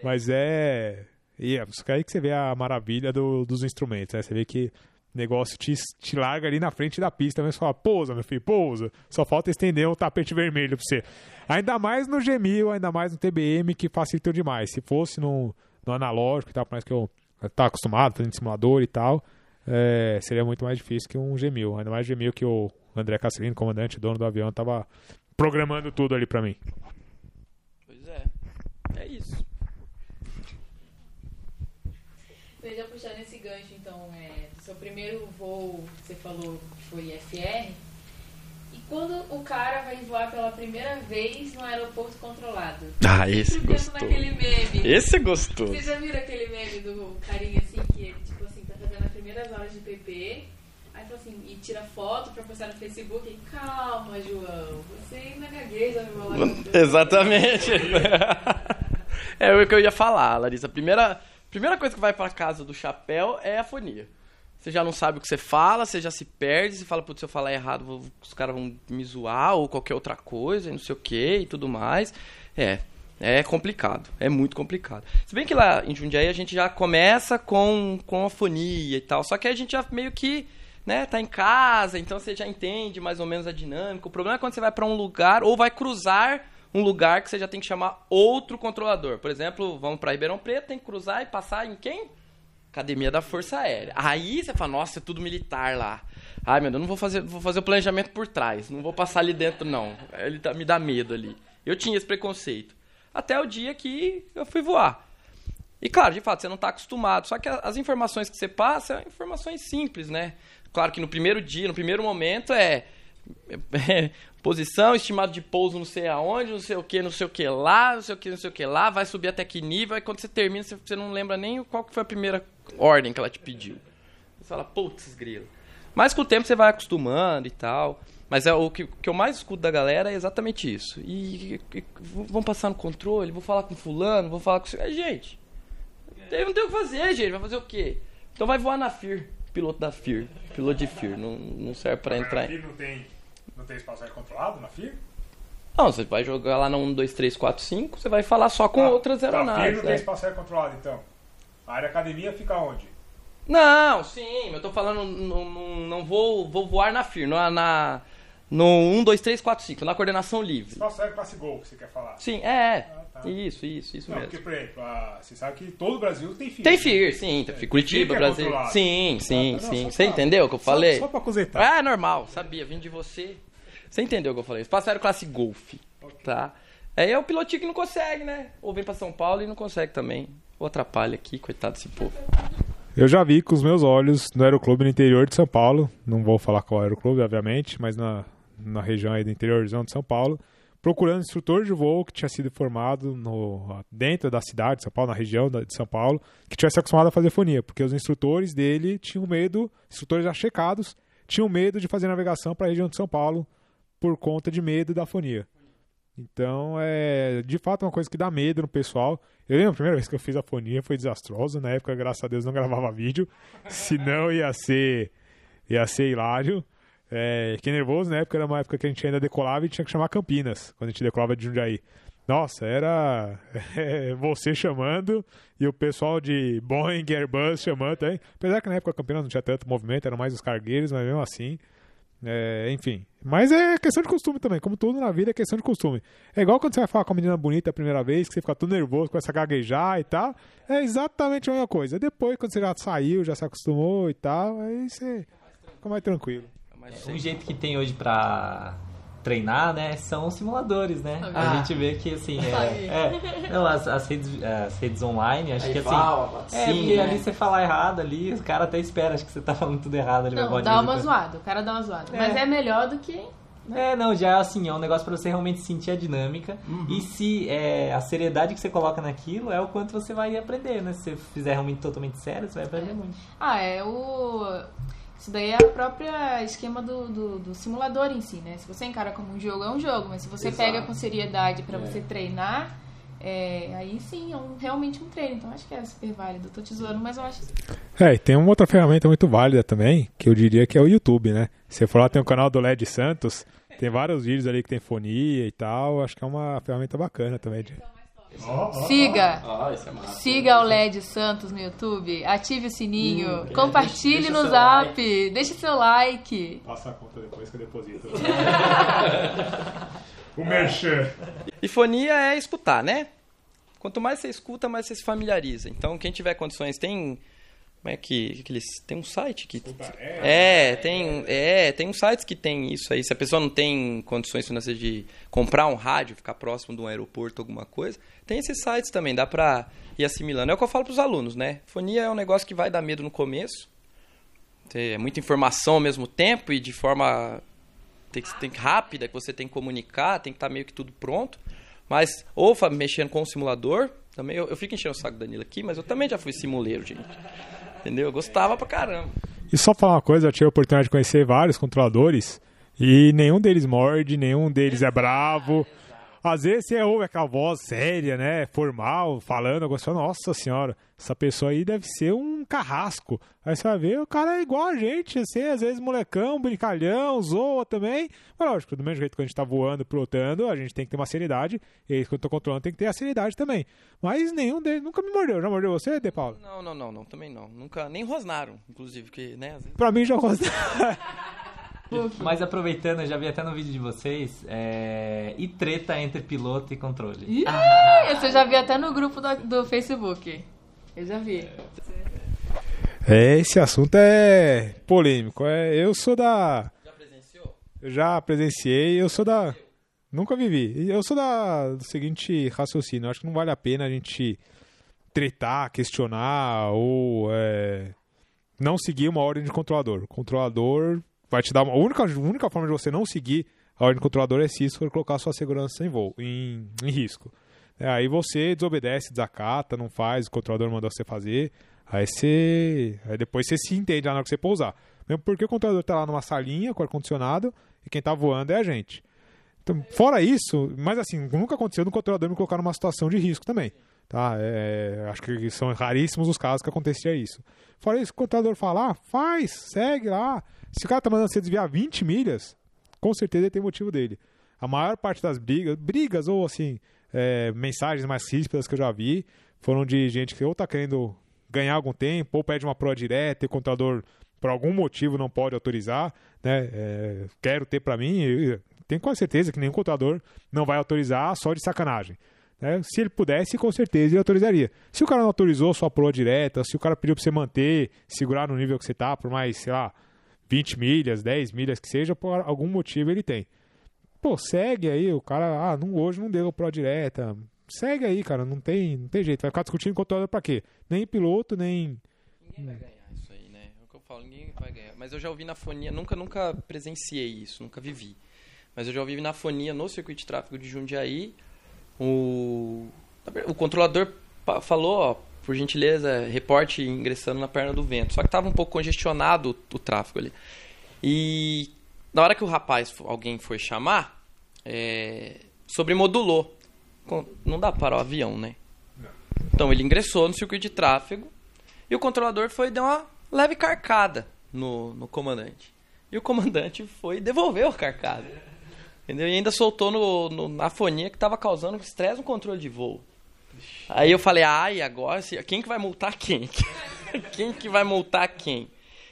Mas é. E é aí que você vê a maravilha do- dos instrumentos, né? Você vê que negócio te, te larga ali na frente da pista, mas você fala, pousa, meu filho, pousa. Só falta estender o tapete vermelho pra você. Ainda mais no G1000, ainda mais no TBM, que facilitou demais. Se fosse no, no analógico e tal, por mais que eu tá acostumado, fazendo simulador e tal, é, seria muito mais difícil que um G1000. Ainda mais G1000 que o André Casselino, comandante, dono do avião, tava programando tudo ali pra mim.
Pois é. É isso.
Eu já puxar nesse gancho, então, é, do seu primeiro voo, você falou que foi IFR. E quando o cara vai voar pela primeira vez no aeroporto controlado?
Ah, esse gostou. Esse gostou.
Vocês já viram aquele meme do carinha assim, que ele, tipo assim, tá fazendo as primeiras horas de PP, Aí fala assim, e tira foto pra postar no Facebook. E, Calma, João, você ainda gagueja no meu
Exatamente. é o que eu ia falar, Larissa. A primeira, primeira coisa que vai pra casa do chapéu é a fonia. Você já não sabe o que você fala, você já se perde, você fala, putz, se eu falar errado, vou- os caras vão me zoar ou qualquer outra coisa, não sei o que e tudo mais. É, é complicado, é muito complicado. Se bem que lá em Jundiaí a gente já começa com, com a fonia e tal, só que a gente já meio que, né, tá em casa, então você já entende mais ou menos a dinâmica. O problema é quando você vai pra um lugar ou vai cruzar um lugar que você já tem que chamar outro controlador. Por exemplo, vamos pra Ribeirão Preto, tem que cruzar e passar em quem? Academia da Força Aérea. Aí você fala, nossa, é tudo militar lá. Ai, meu Deus, não vou fazer, vou fazer o planejamento por trás. Não vou passar ali dentro, não. Ele tá- me dá medo ali. Eu tinha esse preconceito. Até o dia que eu fui voar. E claro, de fato, você não está acostumado. Só que as informações que você passa são informações simples, né? Claro que no primeiro dia, no primeiro momento é, é posição, estimado de pouso não sei aonde, não sei o que, não sei o que lá, não sei o que, não sei o que lá, vai subir até que nível, aí quando você termina, você, você não lembra nem qual que foi a primeira ordem que ela te pediu. Você fala, putz, grilo. Mas com o tempo você vai acostumando e tal. Mas é o que, que eu mais escuto da galera é exatamente isso. E, e- e vão passar no controle, vou falar com fulano, vou falar com... É, gente, não tem o que fazer, gente. Vai fazer o quê? Então vai voar na FIR. Piloto da FIR. Piloto de FIR. Não, não serve pra entrar.
Na FIR não tem, não tem espaço aéreo controlado na FIR?
Não, você vai jogar lá no 1, 2, 3, 4, 5. Você vai falar só com
Ah,
outras
Na FIR
aeronaves.
não
né?
tem espaço aéreo controlado, então. A área academia fica onde?
Não, sim. Eu tô falando. Não, não, não vou, vou voar na FIR. Na, na, no 1, 2, 3, 4, 5. Na coordenação livre.
Espaço aéreo classe Gol, que você quer falar.
Sim, é.
Ah, tá.
Isso, isso, isso
Não,
mesmo.
porque, por exemplo, a- você sabe que todo o Brasil tem FIR.
Tem FIR, sim. Tem FIR. Curitiba,
FIR que é
Brasil. Sim, sim,
Ah, não,
sim.
só
Você
pra-
entendeu o que eu
Só-
falei?
Só, pra cosetar.
Ah, é normal, sabia, vim de você. Você entendeu o que eu falei? Espaço aéreo classe Golf, tá? Aí é o pilotinho que não consegue, né? Ou vem pra São Paulo e não consegue também. Ou atrapalha aqui, coitado desse povo.
Eu já vi com os meus olhos no aeroclube no interior de São Paulo. Não vou falar qual aeroclube, obviamente, mas na, na região aí do interiorzão de São Paulo. Procurando instrutor de voo que tinha sido formado no, dentro da cidade de São Paulo, na região de São Paulo, que tivesse acostumado a fazer fonia. Porque os instrutores dele tinham medo, instrutores já checados, tinham medo de fazer navegação para a região de São Paulo por conta de medo da fonia. Então, é de fato uma coisa que dá medo no pessoal. Eu lembro a primeira vez que eu fiz a fonia foi desastrosa. Na época, graças a Deus, não gravava vídeo. Senão ia ser, ia ser hilário. É, fiquei nervoso na época, era uma época que a gente ainda decolava e tinha que chamar Campinas, quando a gente decolava de Jundiaí. Nossa, era é, você chamando e o pessoal de Boeing, Airbus chamando também. Apesar que na época Campinas não tinha tanto movimento, eram mais os cargueiros, mas mesmo assim. É, enfim. Mas é questão de costume também. Como tudo na vida é questão de costume. É igual quando você vai falar com uma menina bonita a primeira vez, que você fica tudo nervoso, começa a gaguejar e tal. É exatamente a mesma coisa. Depois, quando você já saiu, já se acostumou e tal, aí você fica mais tranquilo.
Mas
Um jeito que tem hoje pra treinar, né, são simuladores, né?
Ah.
A gente vê que, assim, é... é não, as, as, redes, as redes online, acho
Aí
que, assim...
fala,
É,
Sim,
porque
né?
ali você falar errado ali, o cara até espera, acho que você tá falando tudo errado. Ele vai
Não,
de
dá uma
quando.
zoada, o cara dá uma zoada.
É.
Mas é melhor do que.
É, não, já assim, é um negócio pra você realmente sentir a dinâmica. E se é, a seriedade que você coloca naquilo é o quanto você vai aprender, né? Se você fizer realmente totalmente sério, você vai aprender muito.
Ah, é o. Isso daí é a própria esquema do, do, do simulador em si, né? Se você encara como um jogo, é um jogo, mas se você
Exato.
pega com seriedade pra
É.
você treinar, é, aí sim é um- realmente um treino. Então acho que é super válido. Tô te zoando, mas eu acho.
É, e tem uma outra ferramenta muito válida também, que eu diria que é o YouTube, né? Você for lá, tem o canal do LED Santos, tem vários vídeos ali que tem fonia e tal, acho que é uma ferramenta bacana também. de-
Siga!
Ah, isso é massa.
Siga o LED Santos no YouTube, ative o sininho,
Hum, é,
compartilhe
deixa-
no
deixa seu
zap, deixe seu like.
Passa a conta depois que eu deposito. o merchan.
E fonia é escutar, né? Quanto mais você escuta, mais você se familiariza. Então, quem tiver condições, tem. Como é que, que eles. Tem um site que. É, tem. É, tem uns sites que tem isso aí. Se a pessoa não tem condições financeiras de comprar um rádio, ficar próximo de um aeroporto, alguma coisa, tem esses sites também, dá pra ir assimilando. É o que eu falo pros alunos, né? Fonia é um negócio que vai dar medo no começo. É muita informação ao mesmo tempo e de forma tem que, tem que rápida, que você tem que comunicar, tem que estar meio que tudo pronto. Mas, ou mexendo com o simulador, também, eu, eu fico enchendo o saco do Danilo aqui, mas eu também já fui simuleiro, gente. Entendeu? Eu gostava pra caramba.
E só falar uma coisa, eu tive a oportunidade de conhecer vários controladores e nenhum deles morde, nenhum deles é bravo. Às vezes você ouve aquela voz séria, né, formal, falando, você fala, nossa senhora, essa pessoa aí deve ser um carrasco. Aí você vai ver, o cara é igual a gente, assim, às vezes molecão, brincalhão, zoa também. Mas lógico, do mesmo jeito que a gente tá voando, pilotando, a gente tem que ter uma seriedade, e eles, quando eu tô controlando, tem que ter a seriedade também. Mas nenhum deles nunca me mordeu. Já mordeu você, De Paulo?
Não, não, não, não, também não. Nunca, nem rosnaram, inclusive, porque, né, às vezes...
Pra mim já gosta.
Mas aproveitando, eu já vi até no vídeo de vocês, é... e treta entre piloto e controle.
Ih, Você já viu até no grupo do, do Facebook. Eu já vi.
É, esse assunto é polêmico. É, eu sou da.
Já presenciou?
Eu já presenciei, eu sou da. Nunca vivi. Eu sou da do seguinte raciocínio. Eu acho que não vale a pena a gente tretar, questionar ou é, não seguir uma ordem de controlador. O controlador vai te dar uma. A única, única forma de você não seguir a ordem de controlador é se isso for colocar sua segurança em voo, em, em risco. É, aí você desobedece, desacata, não faz, o controlador mandou você fazer. Aí você. Aí depois você se entende lá na hora que você pousar. Mesmo porque o controlador tá lá numa salinha com ar-condicionado e quem tá voando é a gente. Então, fora isso, mas assim, nunca aconteceu no controlador me colocar numa situação de risco também. Tá? É, acho que são raríssimos os casos que acontecia isso. Fora isso, o controlador fala, ah, faz, segue lá. Se o cara tá mandando você desviar 20 milhas, com certeza ele tem motivo dele. A maior parte das brigas, brigas ou assim, é, mensagens mais ríspidas que eu já vi, foram de gente que ou tá querendo ganhar algum tempo, ou pede uma proa direta e o controlador, por algum motivo, não pode autorizar, né? É, quero ter para mim, eu tenho quase certeza que nenhum controlador não vai autorizar só de sacanagem. Né? Se ele pudesse, com certeza ele autorizaria. Se o cara não autorizou sua proa direta, se o cara pediu para você manter, segurar no nível que você tá, por mais, sei lá, 20 milhas, 10 milhas que seja, por algum motivo ele tem. Pô, segue aí, o cara, ah, não, hoje não deu proa direta, segue aí, cara, não tem, não tem jeito. Vai ficar discutindo controlador pra quê? Nem piloto, nem.
Ninguém vai ganhar isso aí, né? É o que eu falo, ninguém vai ganhar. Mas eu já ouvi na fonia, nunca, nunca presenciei isso, nunca vivi. Mas eu já ouvi na fonia, no circuito de tráfego de Jundiaí, o, o controlador falou, ó, por gentileza, reporte ingressando na perna do vento. Só que tava um pouco congestionado o, o tráfego ali. E na hora que o rapaz, alguém foi chamar, é, sobremodulou. Não dá para o avião, né? Então ele ingressou no circuito de tráfego e o controlador foi deu uma leve carcada no, no comandante. E o comandante foi e devolveu a carcada. Entendeu? E ainda soltou no, no- na fonia que estava causando estresse no controle de voo. Aí eu falei, ai, agora quem que vai multar quem? quem que vai multar quem?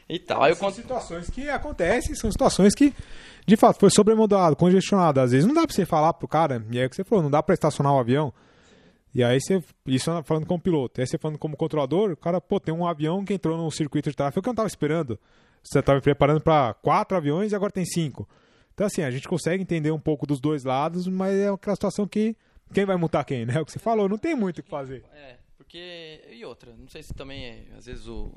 E tal. Aí eu
São
cont...
situações que acontecem, são situações que, de fato, foi sobremodulado, congestionado. Às vezes não dá pra você falar pro cara, e aí é o que você falou, não dá pra estacionar o avião. E aí você, isso falando como piloto, aí você falando como controlador, o cara, pô, tem um avião que entrou no circuito de tráfego que eu não tava esperando. Você tava me preparando pra quatro aviões e agora tem cinco. Então, assim, a gente consegue entender um pouco dos dois lados, mas é aquela situação que quem vai multar quem, né? É o que você falou, não tem muito o que fazer.
É, porque. E outra, não sei se também é. Às vezes o.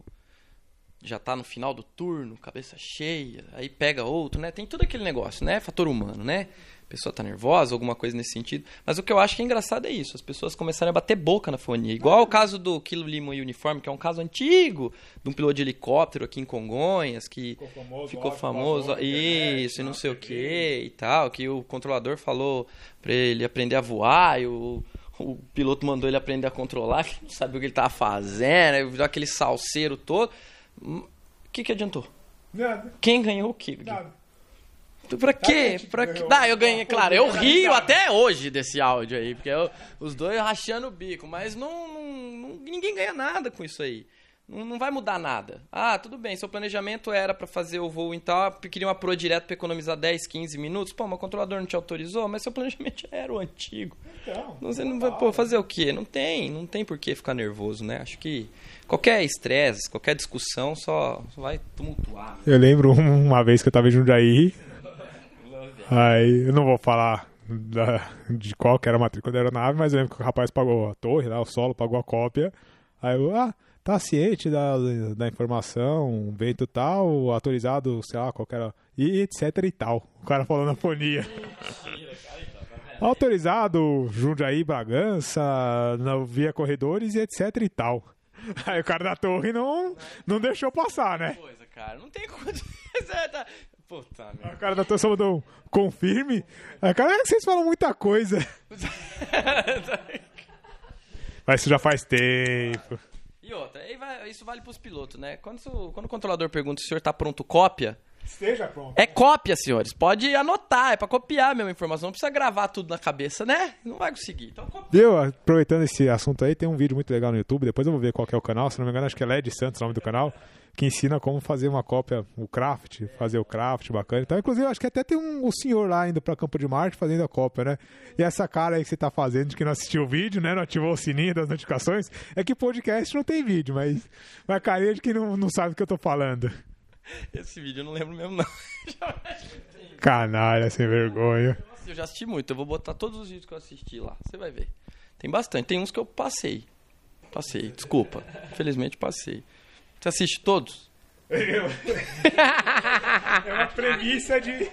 Já tá no final do turno, cabeça cheia, aí pega outro, né? Tem tudo aquele negócio, né? Fator humano, né? A pessoa tá nervosa, alguma coisa nesse sentido. Mas o que eu acho que é engraçado é isso, as pessoas começarem a bater boca na fonia. Igual o caso do Kilo Lima Uniforme, que é um caso antigo, de um piloto de helicóptero aqui em Congonhas, que
Ficou famoso,
ficou
ótimo,
famoso,
internet,
isso, e não
na
sei o que e tal, que o controlador falou pra ele aprender a voar, e o, o piloto mandou ele aprender a controlar, que não sabia o que ele tava fazendo, aí virou aquele salseiro todo. O que que adiantou?
Nada,
Quem ganhou o quê?
nada.
Pra quê? Pra quê? Dá, eu ganhei, claro. Eu rio até hoje desse áudio aí, porque eu- os dois rachando o bico, mas não, não- ninguém ganha nada com isso aí. Não, não vai mudar nada. Ah, tudo bem, seu planejamento era pra fazer o voo em tal, queria uma pro direto pra economizar 10, 15 minutos. Pô, mas o controlador não te autorizou, mas seu planejamento já era o antigo.
Então,
Você não vai pô, fazer o quê? Não tem, não tem por que ficar nervoso, né? Acho que qualquer estresse, qualquer discussão só, só vai tumultuar.
Eu lembro uma vez que eu tava em Jundiaí. Aí, eu não vou falar da- de qual que era a matrícula da aeronave, mas eu lembro que o rapaz pagou a torre, lá, o solo, pagou a cópia. Aí eu, ah, tá ciente da, da informação, vento tal, autorizado, sei lá, qual que era, e etc e tal. O cara falou na fonia. Autorizado Jundiaí, Bragança, na, via corredores e etc e tal. Aí o cara da torre não, não deixou passar, né?
Coisa, cara. Não tem condições. É, tá- Puta,
A
merda.
cara da tua mandou um confirme. A cara é que vocês falam muita coisa. Mas isso já faz tempo.
E outra, aí isso vale pros pilotos, né? Quando, o- quando o controlador pergunta se o senhor tá pronto, cópia.
Esteja pronto.
É cópia, senhores. Pode anotar, é pra copiar a mesma informação. Não precisa gravar tudo na cabeça, né? Não vai conseguir. Então, copia.
Viu? Aproveitando esse assunto aí, tem um vídeo muito legal no YouTube. Depois eu vou ver qual que é o canal. Se não me engano, acho que é LED Santos o nome do canal. Que ensina como fazer uma cópia, o craft, fazer o craft bacana. Então, inclusive, acho que até tem um, o senhor lá indo pra Campo de Marte fazendo a cópia, né? E essa cara aí que você tá fazendo de que não assistiu o vídeo, né? Não ativou o sininho das notificações. É que podcast não tem vídeo, mas uma carinha de que não, não sabe o que eu tô falando.
Esse vídeo eu não lembro mesmo, não.
Canalha, sem vergonha.
Eu já assisti muito. Eu vou botar todos os vídeos que eu assisti lá. Você vai ver. Tem bastante. Tem uns que eu passei. Passei, desculpa. Infelizmente passei. Você assiste todos?
É uma premissa de.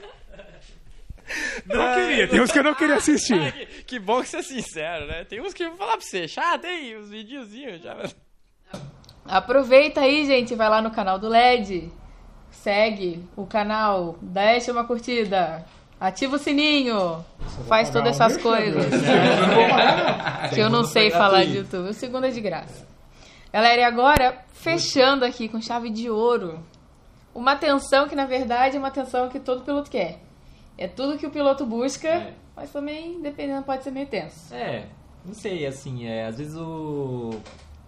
Não queria, tem uns que eu não queria assistir.
Ah, que, que bom que você é sincero, né? Tem uns que eu vou falar pra você. Chato, hein? Os videozinhos já.
Aproveita aí, gente, vai lá no canal do LED, segue o canal, deixa uma curtida, ativa o sininho, faz todas essas coisas. que eu não sei falar de YouTube. O segundo é de graça. Galera, e agora, fechando aqui com chave de ouro, uma atenção que na verdade é uma atenção que todo piloto quer. É tudo que o piloto busca,
É.
mas também, dependendo, pode ser meio tenso.
É, não sei, assim, é, às vezes o.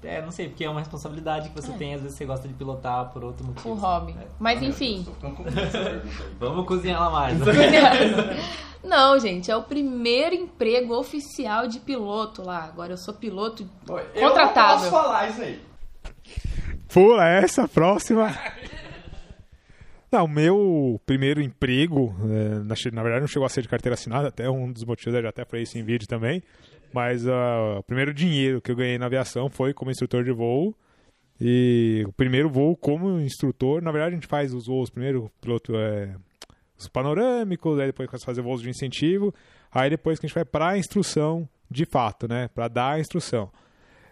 É, não sei, porque é uma responsabilidade que você
É.
tem, às vezes você gosta de pilotar por outro motivo.
O hobby.
É.
Mas enfim.
Vamos cozinhar lá mais.
Não, gente, é o primeiro emprego oficial de piloto lá. Agora eu sou piloto contratado.
falar isso aí.
Pula essa, próxima. Não, o meu primeiro emprego, é, na, na verdade não chegou a ser de carteira assinada, até um dos motivos eu já até falei isso em vídeo também, mas ah, o primeiro dinheiro que eu ganhei na aviação foi como instrutor de voo, e o primeiro voo como instrutor, na verdade a gente faz os voos primeiro, piloto é, os panorâmicos, aí depois começa a fazer voos de incentivo, aí depois que a gente vai para a instrução de fato, né, para dar a instrução.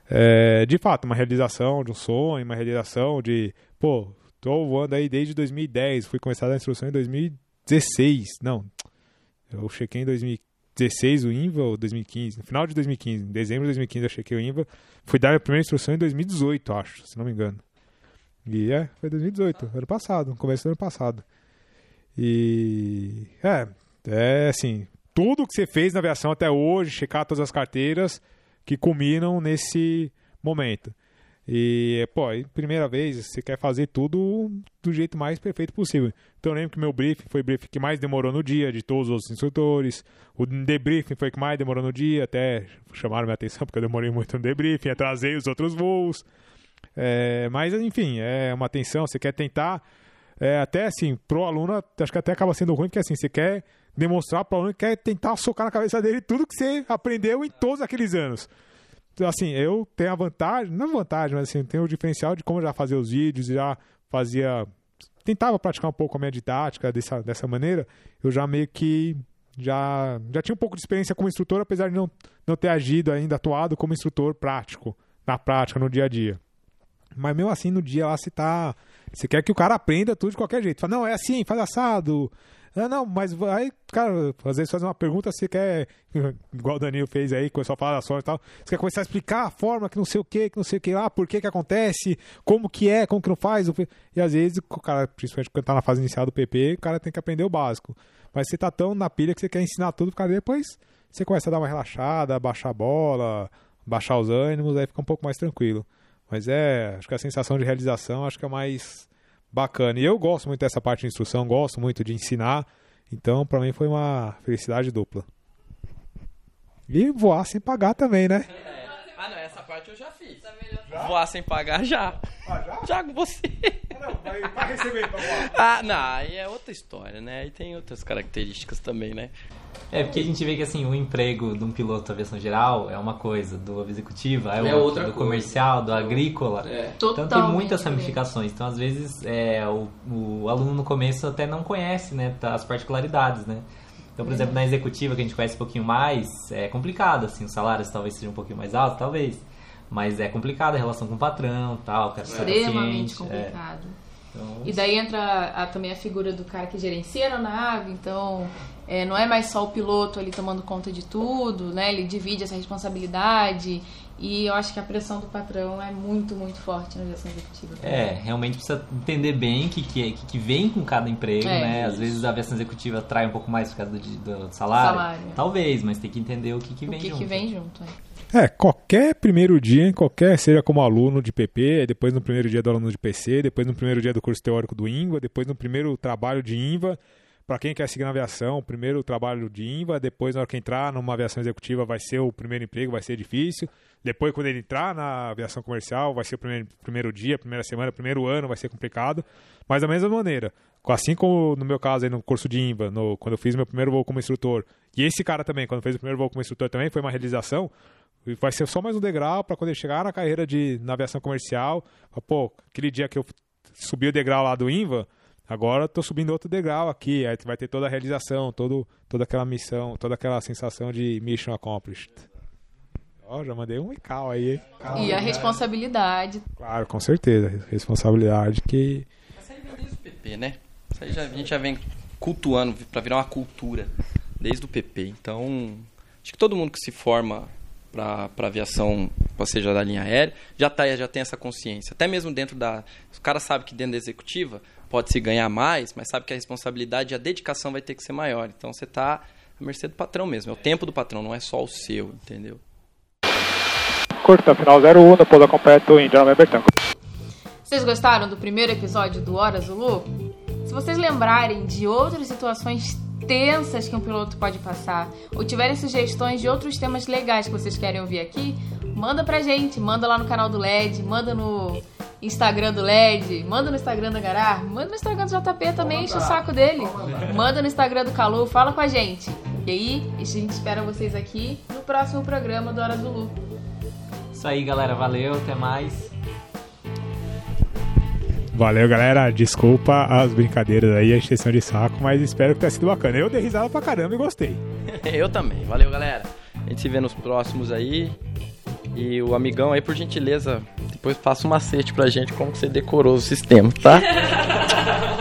É, de fato, uma realização de um sonho, uma realização de, pô, tô voando aí desde 2010, fui começar a instrução em 2016, não, eu chequei em 2016 o INVA ou 2015, no final de 2015, em dezembro de 2015 eu chequei o INVA, fui dar a primeira instrução em 2018, acho, se não me engano. E é, foi 2018, ano passado, começo do ano passado. E é, é assim, tudo que você fez na aviação até hoje, checar todas as carteiras que culminam nesse momento. E, pô, primeira vez, você quer fazer tudo do jeito mais perfeito possível. Então eu lembro que meu briefing foi o briefing que mais demorou no dia, de todos os outros instrutores. O debriefing foi o que mais demorou no dia, até chamaram minha atenção porque eu demorei muito no debriefing, atrasei os outros voos. É, mas, enfim, é uma atenção, você quer tentar, é, até assim, pro aluno, acho que até acaba sendo ruim, porque assim, você quer demonstrar pro aluno que quer tentar socar na cabeça dele tudo que você aprendeu em todos aqueles anos. Assim, eu tenho a vantagem, não vantagem, mas assim, tenho o diferencial de como já fazia os vídeos, já fazia. Tentava praticar um pouco a minha didática dessa, dessa maneira, eu já meio que já, já tinha um pouco de experiência como instrutor, apesar de não, não ter agido ainda, atuado como instrutor prático, na prática, no dia a dia. Mas mesmo assim, no dia lá você tá. Você quer que o cara aprenda tudo de qualquer jeito. Fala, não, é assim, faz assado. Ah, não, mas vai, cara, às vezes fazer uma pergunta, você quer, igual o Danilo fez aí, começou a falar da sorte e tal, você quer começar a explicar a forma que não sei o que, que não sei o que lá, por que que acontece, como que é, como que não faz, e às vezes o cara, principalmente quando tá na fase inicial do PP, o cara tem que aprender o básico. Mas você tá tão na pilha que você quer ensinar tudo, porque depois você começa a dar uma relaxada, baixar a bola, baixar os ânimos, aí fica um pouco mais tranquilo. Mas é, acho que a sensação de realização acho que é mais bacana. E eu gosto muito dessa parte de instrução, gosto muito de ensinar. Então, pra mim foi uma felicidade dupla. E voar sem pagar também, né?
Ah, não, essa parte eu já fiz. Voar sem pagar já. Já? com você.
Vai receber pra voar.
Ah, não, aí é outra história, né? Aí tem outras características também, né?
É, porque a gente vê que assim, o emprego de um piloto de aviação geral é uma coisa, do executiva é,
É
outra,
outra
do
coisa.
comercial, do agrícola.
É.
Então tem
Totalmente
muitas ramificações. Então, às vezes, é, o, o aluno no começo até não conhece né, tá, as particularidades, né? Então, por exemplo, na executiva, que a gente conhece um pouquinho mais, é complicado, assim, os salários talvez sejam um pouquinho mais altos, talvez. Mas é complicado a relação com o patrão tal, o cara
Extremamente
é.
complicado.
Então,
E daí entra a- também a figura do cara que gerencia a nave, então é, não é mais só o piloto ali tomando conta de tudo, né? Ele divide essa responsabilidade e eu acho que a pressão do patrão é muito, muito forte na aviação executiva.
É, realmente precisa entender bem o que, que, é- que, que vem com cada emprego,
É,
né? Às
isso.
vezes a aviação executiva atrai um pouco mais por causa do, do salário.
Salário.
Talvez, mas tem que entender o que, que
O
vem
que,
junto.
que vem junto, é.
É, qualquer primeiro dia, qualquer, seja como aluno de PP, depois no primeiro dia do aluno de PC, depois no primeiro dia do curso teórico do INVA, depois no primeiro trabalho de INVA, para quem quer seguir na aviação, primeiro trabalho de INVA, depois na hora que entrar numa aviação executiva vai ser o primeiro emprego, vai ser difícil, depois quando ele entrar na aviação comercial vai ser o primeiro, primeiro dia, primeira semana, primeiro ano, vai ser complicado, mas da mesma maneira, assim como no meu caso aí no curso de INVA, no, quando eu fiz meu primeiro voo como instrutor, e esse cara também, quando fez o primeiro voo como instrutor também, foi uma realização, Vai ser só mais um degrau para quando ele chegar na carreira de na aviação comercial. Pô, aquele dia que eu subi o degrau lá do INVA, agora tô subindo outro degrau aqui. Aí vai ter toda a realização, todo, toda aquela missão, toda aquela sensação de mission accomplished. Ó, já mandei um ical aí, hein?
E a responsabilidade.
Claro, com certeza. Responsabilidade que.
Isso aí vem desde o PP, né? Isso aí já, a gente já vem cultuando pra virar uma cultura desde o PP. Então, acho que todo mundo que se forma pra, pra aviação, ou seja, da linha aérea, já, tá, já tem essa consciência. Até mesmo dentro da. O cara sabe que dentro da executiva pode se ganhar mais, mas sabe que a responsabilidade e a dedicação vai ter que ser maior. Então você tá à mercê do patrão mesmo. É o tempo do patrão, não é só o seu, entendeu?
Curta final 01, no pouso completo, Indiana November Tango.
Vocês gostaram do primeiro episódio do Hora Zulu? Se vocês lembrarem de outras situações tensas que um piloto pode passar, ou tiverem sugestões de outros temas legais que vocês querem ouvir aqui, manda pra gente, manda lá no canal do LED, manda no Instagram do LED, manda no Instagram da Garar, manda no Instagram do JP também, enche o saco dele. Manda no Instagram do Calu, fala com a gente. E aí, a gente espera vocês aqui no próximo programa do Hora Zulu.
Isso aí, galera. Valeu, até mais.
Valeu, galera. Desculpa as brincadeiras aí, a extensão de saco, mas espero que tenha sido bacana. Eu dei risada pra caramba e gostei.
Eu também. Valeu, galera. A gente se vê nos próximos aí. E o amigão aí, por gentileza, depois passa um macete pra gente como que você decorou o sistema, tá?